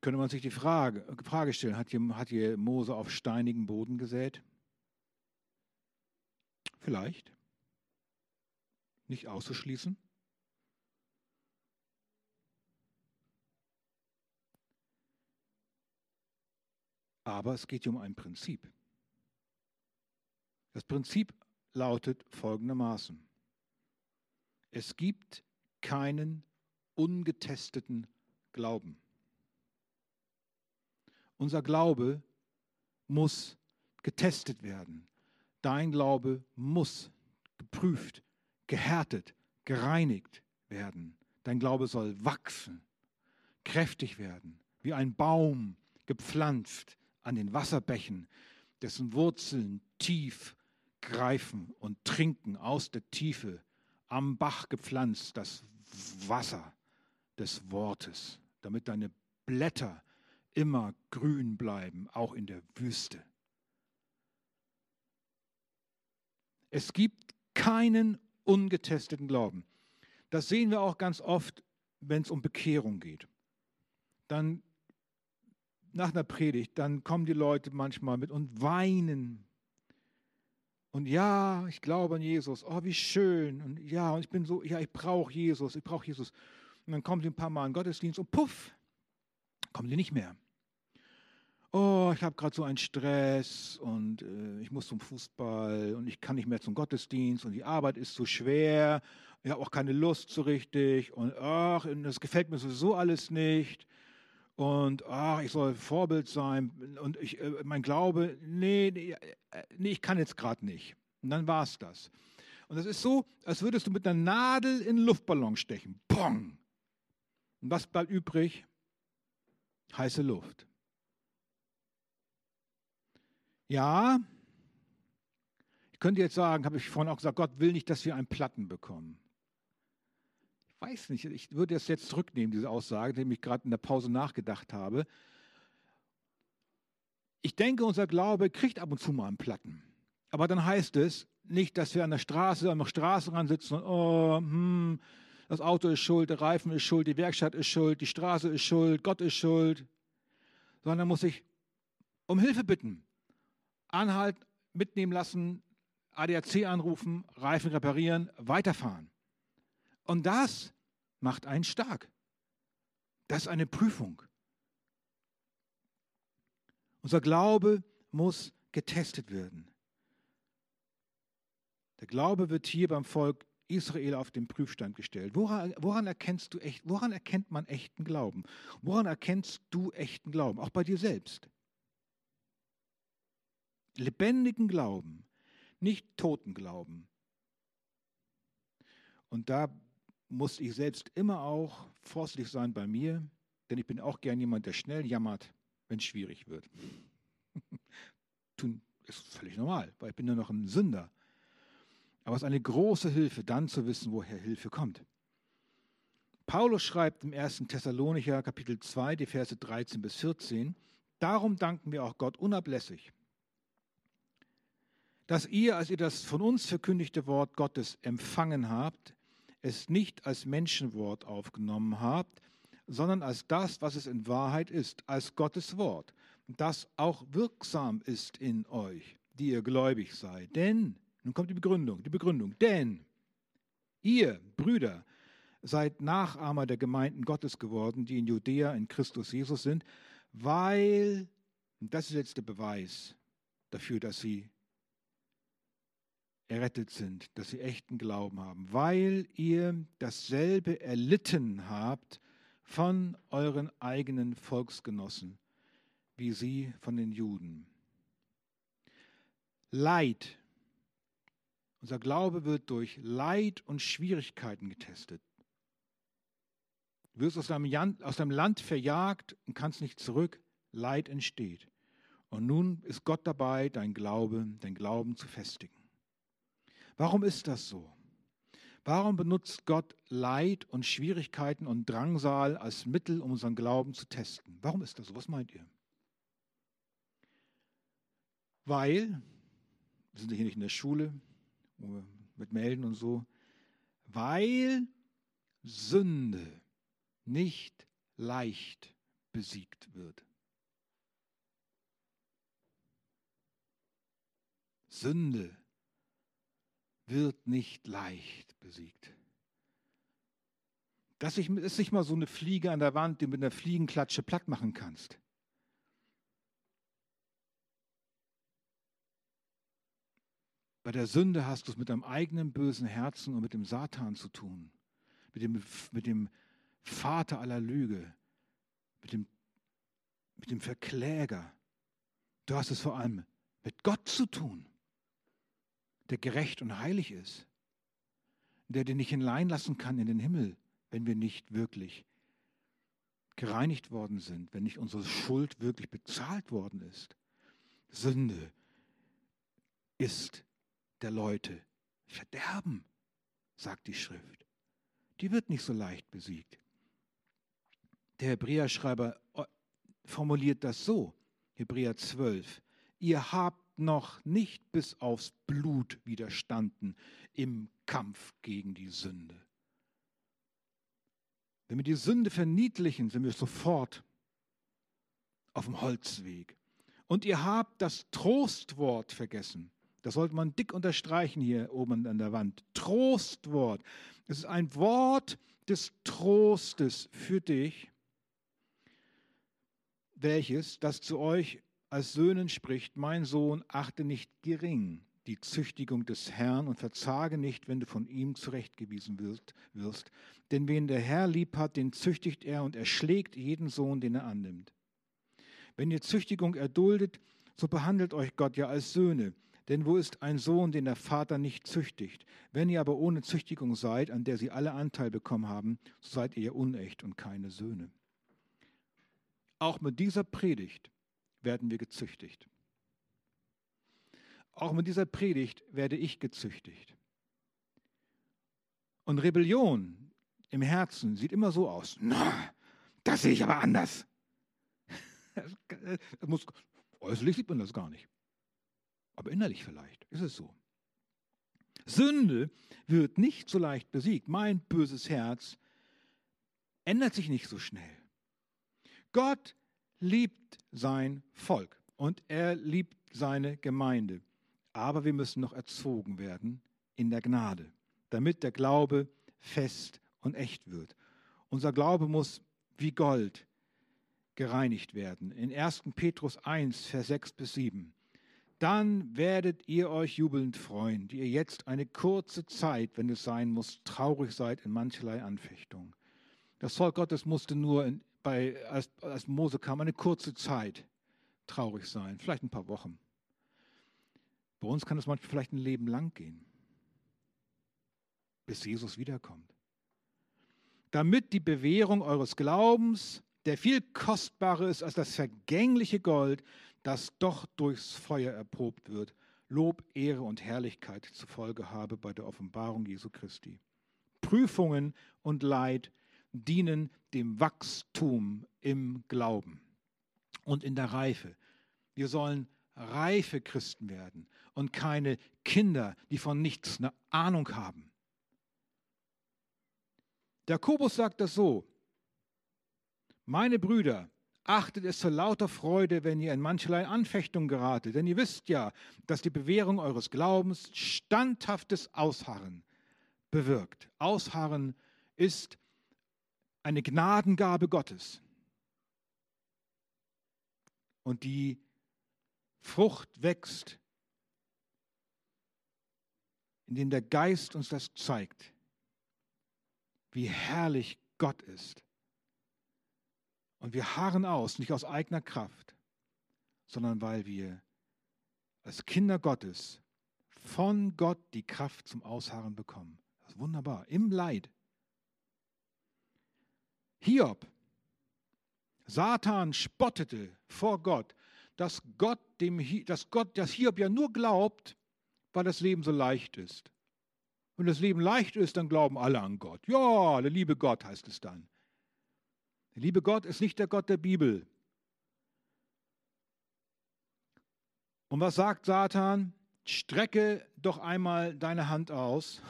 Könnte man sich die Frage, Frage stellen, hat hier, hat Mose auf steinigen Boden gesät? Vielleicht. Nicht auszuschließen. Aber es geht hier um ein Prinzip. Das Prinzip lautet folgendermaßen. Es gibt keinen ungetesteten Glauben. Unser Glaube muss getestet werden. Dein Glaube muss geprüft, gehärtet, gereinigt werden. Dein Glaube soll wachsen, kräftig werden, wie ein Baum gepflanzt, an den Wasserbächen, dessen Wurzeln tief greifen und trinken aus der Tiefe, am Bach gepflanzt, das Wasser des Wortes, damit deine Blätter immer grün bleiben, auch in der Wüste. Es gibt keinen ungetesteten Glauben. Das sehen wir auch ganz oft, wenn es um Bekehrung geht. Dann nach einer Predigt, dann kommen die Leute manchmal mit und weinen. Und ja, ich glaube an Jesus. Oh, wie schön. Und ja, und ich bin so, ja, ich brauche Jesus, ich brauche Jesus. Und dann kommen sie ein paar Mal in Gottesdienst und puff, kommen sie nicht mehr. Oh, ich habe gerade so einen Stress und äh, ich muss zum Fußball und ich kann nicht mehr zum Gottesdienst und die Arbeit ist so schwer. Ich habe auch keine Lust so richtig und ach, das gefällt mir sowieso alles nicht und ach, ich soll Vorbild sein und ich, äh, mein Glaube, nee, nee, äh, nee ich kann jetzt gerade nicht. Und dann war es das. Und das ist so, als würdest du mit einer Nadel in einen Luftballon stechen. Pong! Und was bleibt übrig? Heiße Luft. Ja, ich könnte jetzt sagen, habe ich vorhin auch gesagt, Gott will nicht, dass wir einen Platten bekommen weiß nicht, ich würde das jetzt zurücknehmen, diese Aussage, indem ich gerade in der Pause nachgedacht habe. Ich denke, unser Glaube kriegt ab und zu mal einen Platten. Aber dann heißt es nicht, dass wir an der Straße, an der Straße ran sitzen und, oh, hm, das Auto ist schuld, der Reifen ist schuld, die Werkstatt ist schuld, die Straße ist schuld, Gott ist schuld. Sondern muss ich um Hilfe bitten, anhalten, mitnehmen lassen, ADAC anrufen, Reifen reparieren, weiterfahren. Und das macht einen stark. Das ist eine Prüfung. Unser Glaube muss getestet werden. Der Glaube wird hier beim Volk Israel auf den Prüfstand gestellt. Woran, woran, erkennst du echt, woran erkennt man echten Glauben? Woran erkennst du echten Glauben? Auch bei dir selbst. Lebendigen Glauben, nicht toten Glauben. Und da muss ich selbst immer auch vorsichtig sein bei mir, denn ich bin auch gern jemand, der schnell jammert, wenn es schwierig wird. Tun ist völlig normal, weil ich bin nur noch ein Sünder. Aber es ist eine große Hilfe, dann zu wissen, woher Hilfe kommt. Paulus schreibt im 1. Thessalonicher Kapitel 2, die Verse 13 bis 14, Darum danken wir auch Gott unablässig, dass ihr, als ihr das von uns verkündigte Wort Gottes empfangen habt, es nicht als Menschenwort aufgenommen habt, sondern als das, was es in Wahrheit ist, als Gottes Wort, das auch wirksam ist in euch, die ihr gläubig seid. Denn nun kommt die Begründung, die Begründung. Denn ihr, Brüder, seid Nachahmer der Gemeinden Gottes geworden, die in Judäa in Christus Jesus sind, weil, und das ist jetzt der Beweis dafür, dass sie errettet sind, dass sie echten Glauben haben, weil ihr dasselbe erlitten habt von euren eigenen Volksgenossen, wie sie von den Juden. Leid unser Glaube wird durch Leid und Schwierigkeiten getestet. Du wirst aus deinem, Land verjagt und kannst nicht zurück. Leid entsteht. Und nun ist Gott dabei, dein Glaube, dein Glauben zu festigen. Warum ist das so? Warum benutzt Gott Leid und Schwierigkeiten und Drangsal als Mittel, um unseren Glauben zu testen? Warum ist das so? Was meint ihr? Weil, wir sind hier nicht in der Schule, mit Melden und so, weil Sünde nicht leicht besiegt wird. Sünde wird nicht leicht besiegt. Ich, ist nicht mal so eine Fliege an der Wand, die du mit einer Fliegenklatsche platt machen kannst. Bei der Sünde hast du es mit deinem eigenen bösen Herzen und mit dem Satan zu tun, mit dem, mit dem Vater aller Lüge, mit dem, mit dem Verkläger. Du hast es vor allem mit Gott zu tun, der gerecht und heilig ist, der dir nicht hineinlassen kann in den Himmel, wenn wir nicht wirklich gereinigt worden sind, wenn nicht unsere Schuld wirklich bezahlt worden ist. Sünde ist der Leute Verderben, sagt die Schrift. Die wird nicht so leicht besiegt. Der Hebräerschreiber äh, formuliert das so, Hebräer 12, ihr habt noch nicht bis aufs Blut widerstanden im Kampf gegen die Sünde. Wenn wir die Sünde verniedlichen, sind wir sofort auf dem Holzweg. Und ihr habt das Trostwort vergessen. Das sollte man dick unterstreichen hier oben an der Wand. Trostwort. Es ist ein Wort des Trostes für dich, welches, das zu euch als Söhnen spricht, mein Sohn, achte nicht gering die Züchtigung des Herrn und verzage nicht, wenn du von ihm zurechtgewiesen wirst. Denn wen der Herr lieb hat, den züchtigt er und er schlägt jeden Sohn, den er annimmt. Wenn ihr Züchtigung erduldet, so behandelt euch Gott ja als Söhne. Denn wo ist ein Sohn, den der Vater nicht züchtigt? Wenn ihr aber ohne Züchtigung seid, an der sie alle Anteil bekommen haben, so seid ihr unecht und keine Söhne. Auch mit dieser Predigt werden wir gezüchtigt. Auch mit dieser Predigt werde ich gezüchtigt. Und Rebellion im Herzen sieht immer so aus. Na, das sehe ich aber anders. muss, äußerlich sieht man das gar nicht aber innerlich vielleicht ist es so. Sünde wird nicht so leicht besiegt. Mein böses Herz ändert sich nicht so schnell. Gott liebt sein Volk und er liebt seine Gemeinde. Aber wir müssen noch erzogen werden in der Gnade, damit der Glaube fest und echt wird. Unser Glaube muss wie Gold gereinigt werden. In 1. Petrus 1, Vers 6 bis 7. Dann werdet ihr euch jubelnd freuen, die ihr jetzt eine kurze Zeit, wenn es sein muss, traurig seid in mancherlei Anfechtung. Das Volk Gottes musste nur, in, bei, als, als Mose kam, eine kurze Zeit traurig sein, vielleicht ein paar Wochen. Bei uns kann es manchmal vielleicht ein Leben lang gehen, bis Jesus wiederkommt. Damit die Bewährung eures Glaubens, der viel kostbarer ist als das vergängliche Gold, das doch durchs Feuer erprobt wird, Lob, Ehre und Herrlichkeit zur Folge habe bei der Offenbarung Jesu Christi. Prüfungen und Leid dienen dem Wachstum im Glauben und in der Reife. Wir sollen reife Christen werden und keine Kinder, die von nichts eine Ahnung haben. Der Jakobus sagt das so, meine Brüder, achtet es zur lauter Freude, wenn ihr in mancherlei Anfechtung geratet, denn ihr wisst ja, dass die Bewährung eures Glaubens standhaftes Ausharren bewirkt. Ausharren ist eine Gnadengabe Gottes. Und die Frucht wächst, indem der Geist uns das zeigt, wie herrlich Gott ist. Und wir harren aus, nicht aus eigener Kraft, sondern weil wir als Kinder Gottes von Gott die Kraft zum Ausharren bekommen. Das ist wunderbar. Im Leid. Hiob. Satan spottete vor Gott dass Gott, dem, dass Gott, dass Hiob ja nur glaubt, weil das Leben so leicht ist. Wenn das Leben leicht ist, dann glauben alle an Gott. Ja, der liebe Gott heißt es dann. Der liebe Gott ist nicht der Gott der Bibel. Und was sagt Satan? Strecke doch einmal deine Hand aus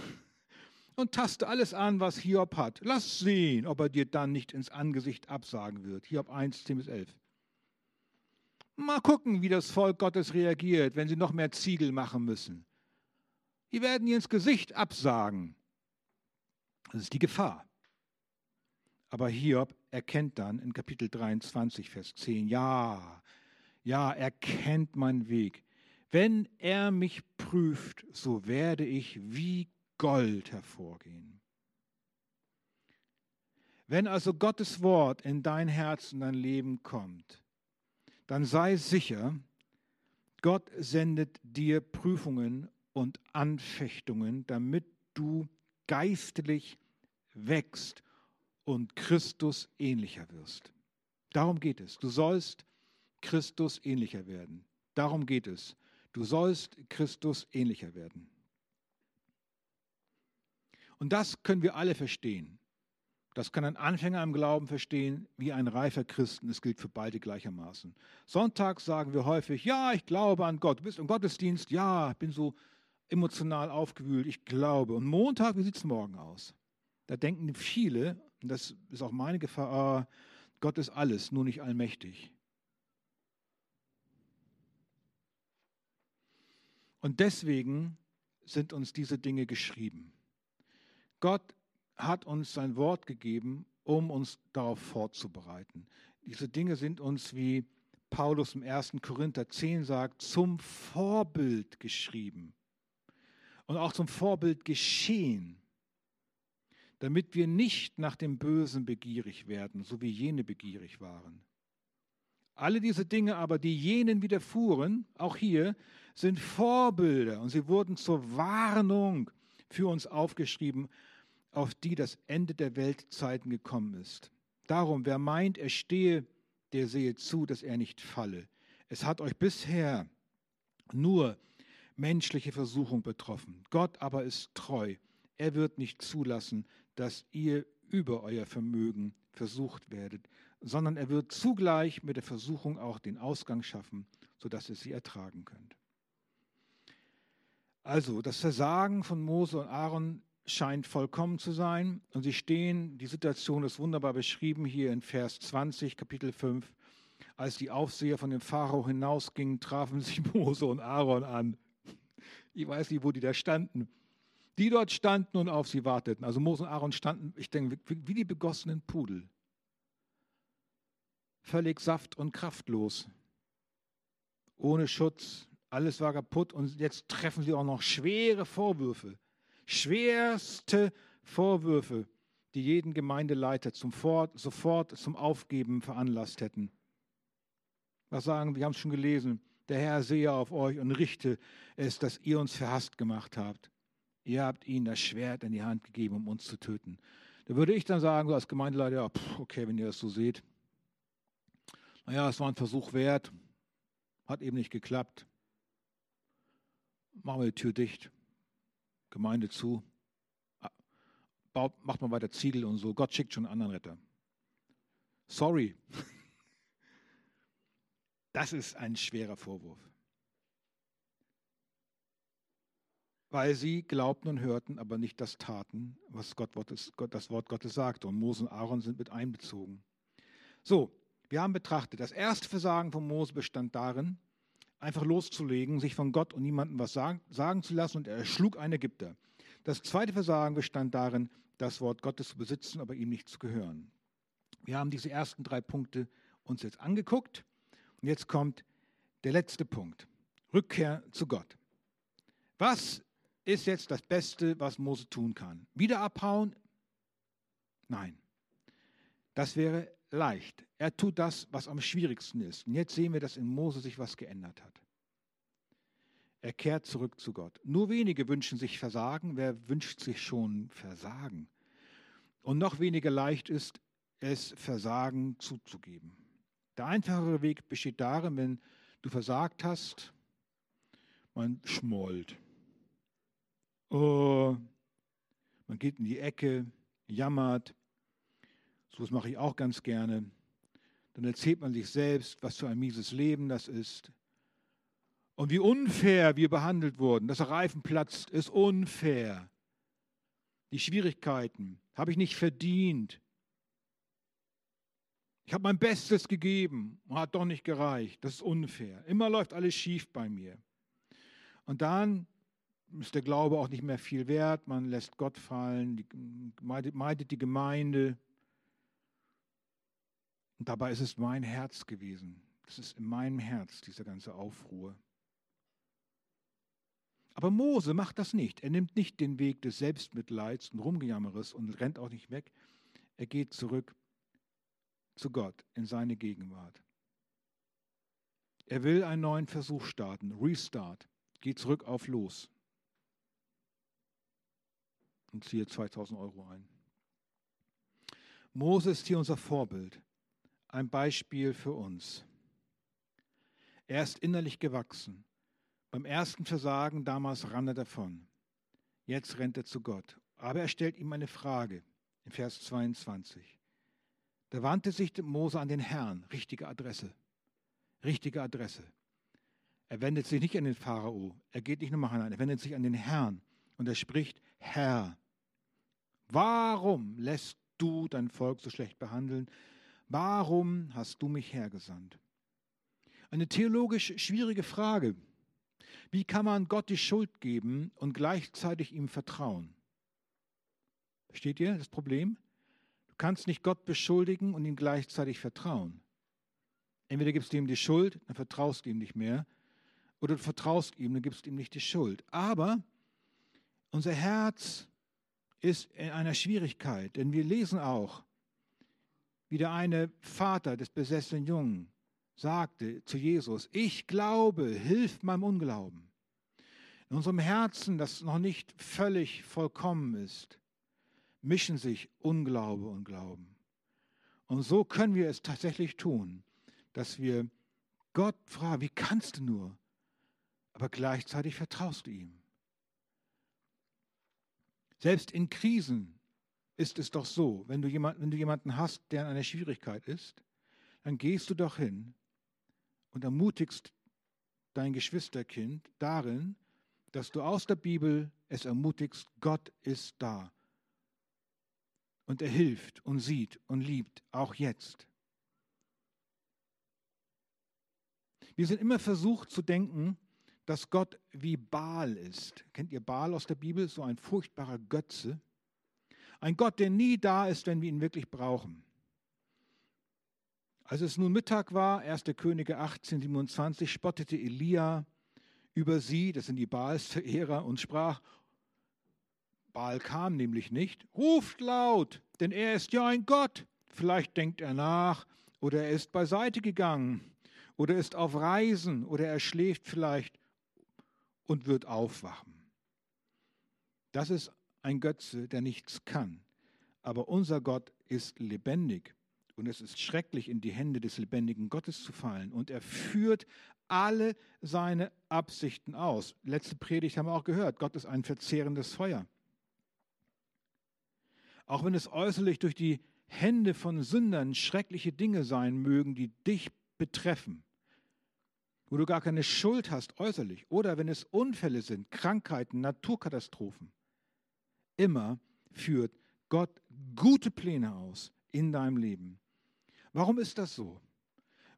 und taste alles an, was Hiob hat. Lass sehen, ob er dir dann nicht ins Angesicht absagen wird. Hiob 1, 10 bis 11. Mal gucken, wie das Volk Gottes reagiert, wenn sie noch mehr Ziegel machen müssen. Die werden ihr ins Gesicht absagen. Das ist die Gefahr. Aber Hiob erkennt dann in Kapitel 23, Vers 10, ja, ja, er kennt meinen Weg. Wenn er mich prüft, so werde ich wie Gold hervorgehen. Wenn also Gottes Wort in dein Herz und dein Leben kommt, dann sei sicher, Gott sendet dir Prüfungen und Anfechtungen, damit du geistlich wächst und Christus ähnlicher wirst. Darum geht es. Du sollst Christus ähnlicher werden. Darum geht es. Du sollst Christus ähnlicher werden. Und das können wir alle verstehen. Das kann ein Anfänger im Glauben verstehen, wie ein reifer Christen. Es gilt für beide gleichermaßen. Sonntags sagen wir häufig, ja, ich glaube an Gott. Du bist im Gottesdienst, ja, ich bin so emotional aufgewühlt, ich glaube. Und Montag, wie sieht es morgen aus? Da denken viele, und das ist auch meine Gefahr, ah, Gott ist alles, nur nicht allmächtig. Und deswegen sind uns diese Dinge geschrieben. Gott hat uns sein Wort gegeben, um uns darauf vorzubereiten. Diese Dinge sind uns, wie Paulus im 1. Korinther 10 sagt, zum Vorbild geschrieben und auch zum Vorbild geschehen, damit wir nicht nach dem Bösen begierig werden, so wie jene begierig waren. Alle diese Dinge aber, die jenen widerfuhren, auch hier, sind Vorbilder und sie wurden zur Warnung für uns aufgeschrieben, auf die das Ende der Weltzeiten gekommen ist. Darum, wer meint, er stehe, der sehe zu, dass er nicht falle. Es hat euch bisher nur menschliche Versuchung betroffen. Gott aber ist treu. Er wird nicht zulassen, dass ihr über euer Vermögen versucht werdet, sondern er wird zugleich mit der Versuchung auch den Ausgang schaffen, sodass ihr sie ertragen könnt. Also das Versagen von Mose und Aaron scheint vollkommen zu sein. Und sie stehen, die Situation ist wunderbar beschrieben hier in Vers 20, Kapitel 5. Als die Aufseher von dem Pharao hinausgingen, trafen sich Mose und Aaron an. Ich weiß nicht, wo die da standen. Die dort standen und auf sie warteten. Also Mose und Aaron standen, ich denke, wie die begossenen Pudel. völlig saft- und kraftlos, ohne Schutz. Alles war kaputt und jetzt treffen sie auch noch schwere Vorwürfe, schwerste Vorwürfe, die jeden Gemeindeleiter zum Fort, sofort zum Aufgeben veranlasst hätten. Was sagen, wir haben es schon gelesen, der Herr sehe auf euch und richte es, dass ihr uns verhasst gemacht habt. Ihr habt ihnen das Schwert in die Hand gegeben, um uns zu töten. Da würde ich dann sagen, so als Gemeindeleiter, ja, pff, okay, wenn ihr das so seht. Naja, es war ein Versuch wert, hat eben nicht geklappt. Machen wir die Tür dicht, Gemeinde zu, ah, macht mal weiter Ziegel und so. Gott schickt schon einen anderen Retter. Sorry. Das ist ein schwerer Vorwurf. Weil sie glaubten und hörten, aber nicht das taten, was Gott, das Wort Gottes sagte. Und Mose und Aaron sind mit einbezogen. So, wir haben betrachtet, das erste Versagen von Mose bestand darin, einfach loszulegen, sich von Gott und niemandem was sagen, sagen zu lassen und er schlug einen Ägypter. Das zweite Versagen bestand darin, das Wort Gottes zu besitzen, aber ihm nicht zu gehören. Wir haben diese ersten drei Punkte uns jetzt angeguckt und jetzt kommt der letzte Punkt. Rückkehr zu Gott. Was ist jetzt das Beste, was Mose tun kann? Wieder abhauen? Nein. Das wäre leicht. Er tut das, was am schwierigsten ist. Und jetzt sehen wir, dass in Mose sich was geändert hat. Er kehrt zurück zu Gott. Nur wenige wünschen sich Versagen. Wer wünscht sich schon Versagen? Und noch weniger leicht ist es, Versagen zuzugeben. Der einfachere Weg besteht darin, wenn du versagt hast, man schmollt. Oh, man geht in die Ecke, jammert. So das mache ich auch ganz gerne. Dann erzählt man sich selbst, was für ein mieses Leben das ist. Und wie unfair wir behandelt wurden. Dass der Reifen platzt, ist unfair. Die Schwierigkeiten habe ich nicht verdient. Ich habe mein Bestes gegeben und hat doch nicht gereicht. Das ist unfair. Immer läuft alles schief bei mir. Und dann ist der Glaube auch nicht mehr viel wert. Man lässt Gott fallen, meidet die Gemeinde. Und dabei ist es mein Herz gewesen. Das ist in meinem Herz, diese ganze Aufruhr. Aber Mose macht das nicht. Er nimmt nicht den Weg des Selbstmitleids und Rumgejammeres und rennt auch nicht weg. Er geht zurück zu Gott in seine Gegenwart. Er will einen neuen Versuch starten, Restart, geht zurück auf Los und ziehe 2000 Euro ein. Mose ist hier unser Vorbild, ein Beispiel für uns. Er ist innerlich gewachsen. Beim ersten Versagen damals rann er davon. Jetzt rennt er zu Gott. Aber er stellt ihm eine Frage in Vers 22. Da wandte sich Mose an den Herrn, richtige Adresse. Richtige Adresse. Er wendet sich nicht an den Pharao, er geht nicht nochmal hinein, er wendet sich an den Herrn und er spricht, Herr, warum lässt du dein Volk so schlecht behandeln? Warum hast du mich hergesandt? Eine theologisch schwierige Frage. Wie kann man Gott die Schuld geben und gleichzeitig ihm vertrauen? Versteht ihr das Problem? kannst nicht Gott beschuldigen und ihm gleichzeitig vertrauen. Entweder gibst du ihm die Schuld, dann vertraust du ihm nicht mehr, oder du vertraust ihm, dann gibst du ihm nicht die Schuld. Aber unser Herz ist in einer Schwierigkeit, denn wir lesen auch, wie der eine Vater des besessenen Jungen sagte zu Jesus, ich glaube, hilf meinem Unglauben. In unserem Herzen, das noch nicht völlig vollkommen ist, mischen sich Unglaube und Glauben. Und so können wir es tatsächlich tun, dass wir Gott fragen, wie kannst du nur? Aber gleichzeitig vertraust du ihm. Selbst in Krisen ist es doch so, wenn du, jemand, wenn du jemanden hast, der in einer Schwierigkeit ist, dann gehst du doch hin und ermutigst dein Geschwisterkind darin, dass du aus der Bibel es ermutigst, Gott ist da. Und er hilft und sieht und liebt, auch jetzt. Wir sind immer versucht zu denken, dass Gott wie Baal ist. Kennt ihr Baal aus der Bibel? So ein furchtbarer Götze. Ein Gott, der nie da ist, wenn wir ihn wirklich brauchen. Als es nun Mittag war, 1. Könige 18, 27, spottete Elia über sie, das sind die Baals-Verehrer, und sprach, Baal kam nämlich nicht, ruft laut, denn er ist ja ein Gott. Vielleicht denkt er nach oder er ist beiseite gegangen oder ist auf Reisen oder er schläft vielleicht und wird aufwachen. Das ist ein Götze, der nichts kann. Aber unser Gott ist lebendig und es ist schrecklich, in die Hände des lebendigen Gottes zu fallen. Und er führt alle seine Absichten aus. Letzte Predigt haben wir auch gehört, Gott ist ein verzehrendes Feuer. Auch wenn es äußerlich durch die Hände von Sündern schreckliche Dinge sein mögen, die dich betreffen, wo du gar keine Schuld hast äußerlich, oder wenn es Unfälle sind, Krankheiten, Naturkatastrophen, immer führt Gott gute Pläne aus in deinem Leben. Warum ist das so?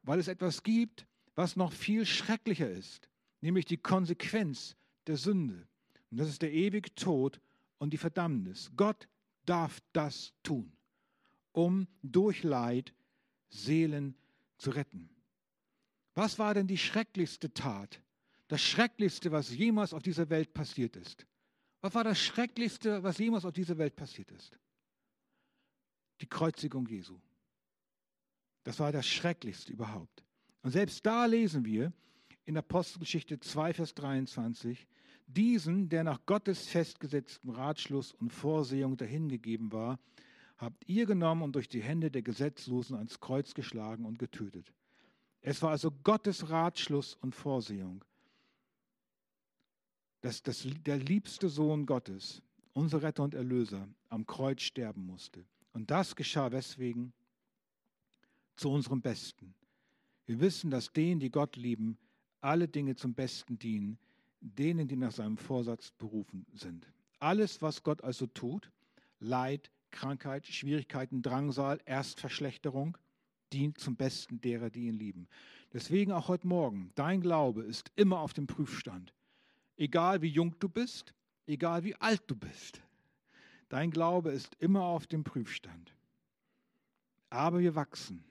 Weil es etwas gibt, was noch viel schrecklicher ist, nämlich die Konsequenz der Sünde. Und das ist der ewige Tod und die Verdammnis. Gott darf das tun, um durch Leid Seelen zu retten. Was war denn die schrecklichste Tat? Das Schrecklichste, was jemals auf dieser Welt passiert ist. Was war das Schrecklichste, was jemals auf dieser Welt passiert ist? Die Kreuzigung Jesu. Das war das Schrecklichste überhaupt. Und selbst da lesen wir in Apostelgeschichte 2, Vers 23, diesen, der nach Gottes festgesetzten Ratschluss und Vorsehung dahingegeben war, habt ihr genommen und durch die Hände der Gesetzlosen ans Kreuz geschlagen und getötet. Es war also Gottes Ratschluss und Vorsehung, dass das, der liebste Sohn Gottes, unser Retter und Erlöser, am Kreuz sterben musste. Und das geschah weswegen? Zu unserem Besten. Wir wissen, dass denen, die Gott lieben, alle Dinge zum Besten dienen, denen, die nach seinem Vorsatz berufen sind. Alles, was Gott also tut, Leid, Krankheit, Schwierigkeiten, Drangsal, Erstverschlechterung, dient zum Besten derer, die ihn lieben. Deswegen auch heute Morgen, dein Glaube ist immer auf dem Prüfstand. Egal wie jung du bist, egal wie alt du bist. Dein Glaube ist immer auf dem Prüfstand. Aber wir wachsen.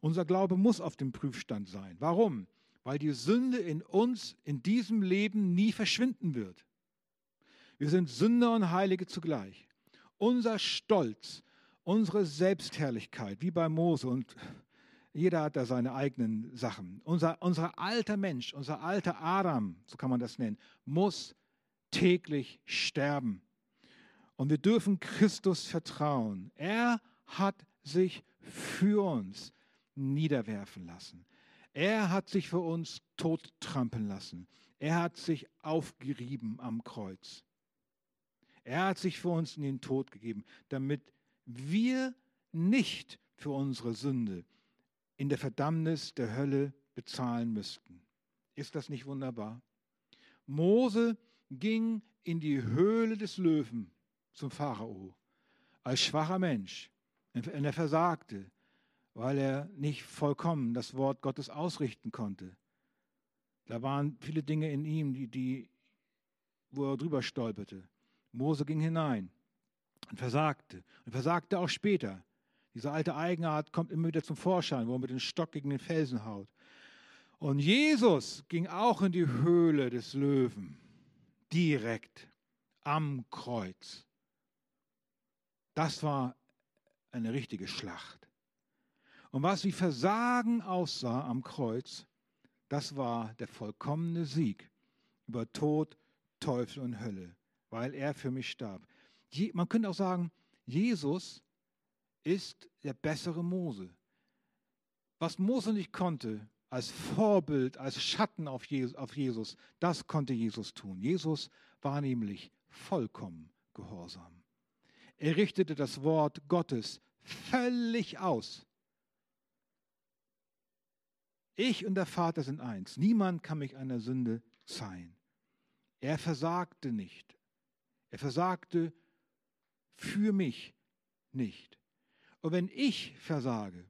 Unser Glaube muss auf dem Prüfstand sein. Warum? weil die Sünde in uns in diesem Leben nie verschwinden wird. Wir sind Sünder und Heilige zugleich. Unser Stolz, unsere Selbstherrlichkeit, wie bei Mose und jeder hat da seine eigenen Sachen. Unser, unser alter Mensch, unser alter Adam, so kann man das nennen, muss täglich sterben. Und wir dürfen Christus vertrauen. Er hat sich für uns niederwerfen lassen. Er hat sich für uns tot trampeln lassen. Er hat sich aufgerieben am Kreuz. Er hat sich für uns in den Tod gegeben, damit wir nicht für unsere Sünde in der Verdammnis der Hölle bezahlen müssten. Ist das nicht wunderbar? Mose ging in die Höhle des Löwen zum Pharao als schwacher Mensch und er versagte weil er nicht vollkommen das Wort Gottes ausrichten konnte. Da waren viele Dinge in ihm, die, die, wo er drüber stolperte. Mose ging hinein und versagte und versagte auch später. Diese alte Eigenart kommt immer wieder zum Vorschein, wo er mit dem Stock gegen den Felsen haut. Und Jesus ging auch in die Höhle des Löwen, direkt am Kreuz. Das war eine richtige Schlacht. Und was wie Versagen aussah am Kreuz, das war der vollkommene Sieg über Tod, Teufel und Hölle, weil er für mich starb. Man könnte auch sagen, Jesus ist der bessere Mose. Was Mose nicht konnte, als Vorbild, als Schatten auf Jesus, das konnte Jesus tun. Jesus war nämlich vollkommen gehorsam. Er richtete das Wort Gottes völlig aus. Ich und der Vater sind eins. Niemand kann mich einer Sünde zeihen. Er versagte nicht. Er versagte für mich nicht. Und wenn ich versage,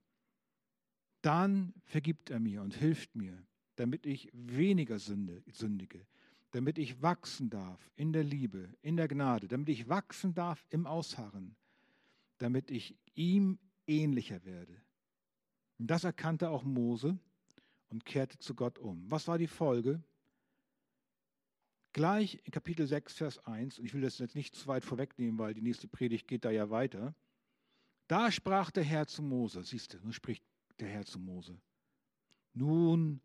dann vergibt er mir und hilft mir, damit ich weniger Sünde, sündige, damit ich wachsen darf in der Liebe, in der Gnade, damit ich wachsen darf im Ausharren, damit ich ihm ähnlicher werde. Und das erkannte auch Mose und kehrte zu Gott um. Was war die Folge? Gleich in Kapitel 6, Vers 1, und ich will das jetzt nicht zu weit vorwegnehmen, weil die nächste Predigt geht da ja weiter. Da sprach der Herr zu Mose, siehst du, nun spricht der Herr zu Mose. Nun,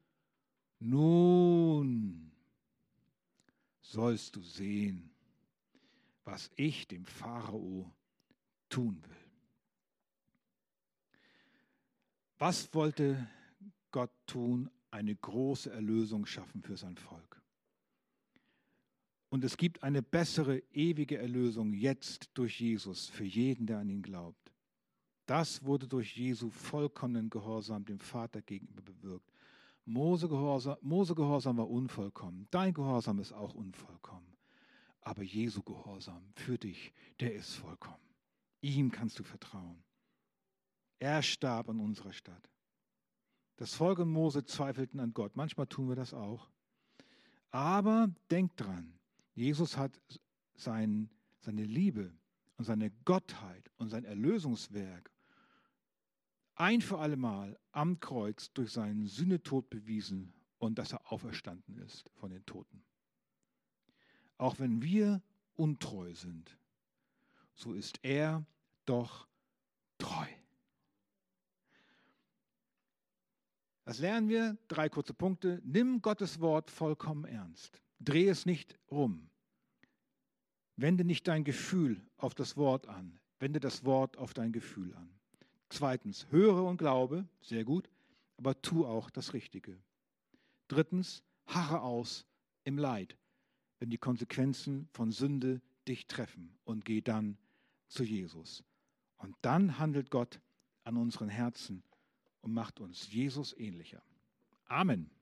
nun sollst du sehen, was ich dem Pharao tun will. Was wollte Gott tun? Eine große Erlösung schaffen für sein Volk. Und es gibt eine bessere, ewige Erlösung jetzt durch Jesus für jeden, der an ihn glaubt. Das wurde durch Jesu vollkommenen Gehorsam dem Vater gegenüber bewirkt. Mose Gehorsam, Mose Gehorsam war unvollkommen. Dein Gehorsam ist auch unvollkommen. Aber Jesu Gehorsam für dich, der ist vollkommen. Ihm kannst du vertrauen. Er starb an unserer Stadt. Das Volk und Mose zweifelten an Gott. Manchmal tun wir das auch. Aber denk dran, Jesus hat sein, seine Liebe und seine Gottheit und sein Erlösungswerk ein für allemal am Kreuz durch seinen Sühnetod bewiesen und dass er auferstanden ist von den Toten. Auch wenn wir untreu sind, so ist er doch treu. Das lernen wir, drei kurze Punkte. Nimm Gottes Wort vollkommen ernst. Dreh es nicht rum. Wende nicht dein Gefühl auf das Wort an. Wende das Wort auf dein Gefühl an. Zweitens, höre und glaube, sehr gut, aber tu auch das Richtige. Drittens, harre aus im Leid, wenn die Konsequenzen von Sünde dich treffen und geh dann zu Jesus. Und dann handelt Gott an unseren Herzen und macht uns Jesus ähnlicher. Amen.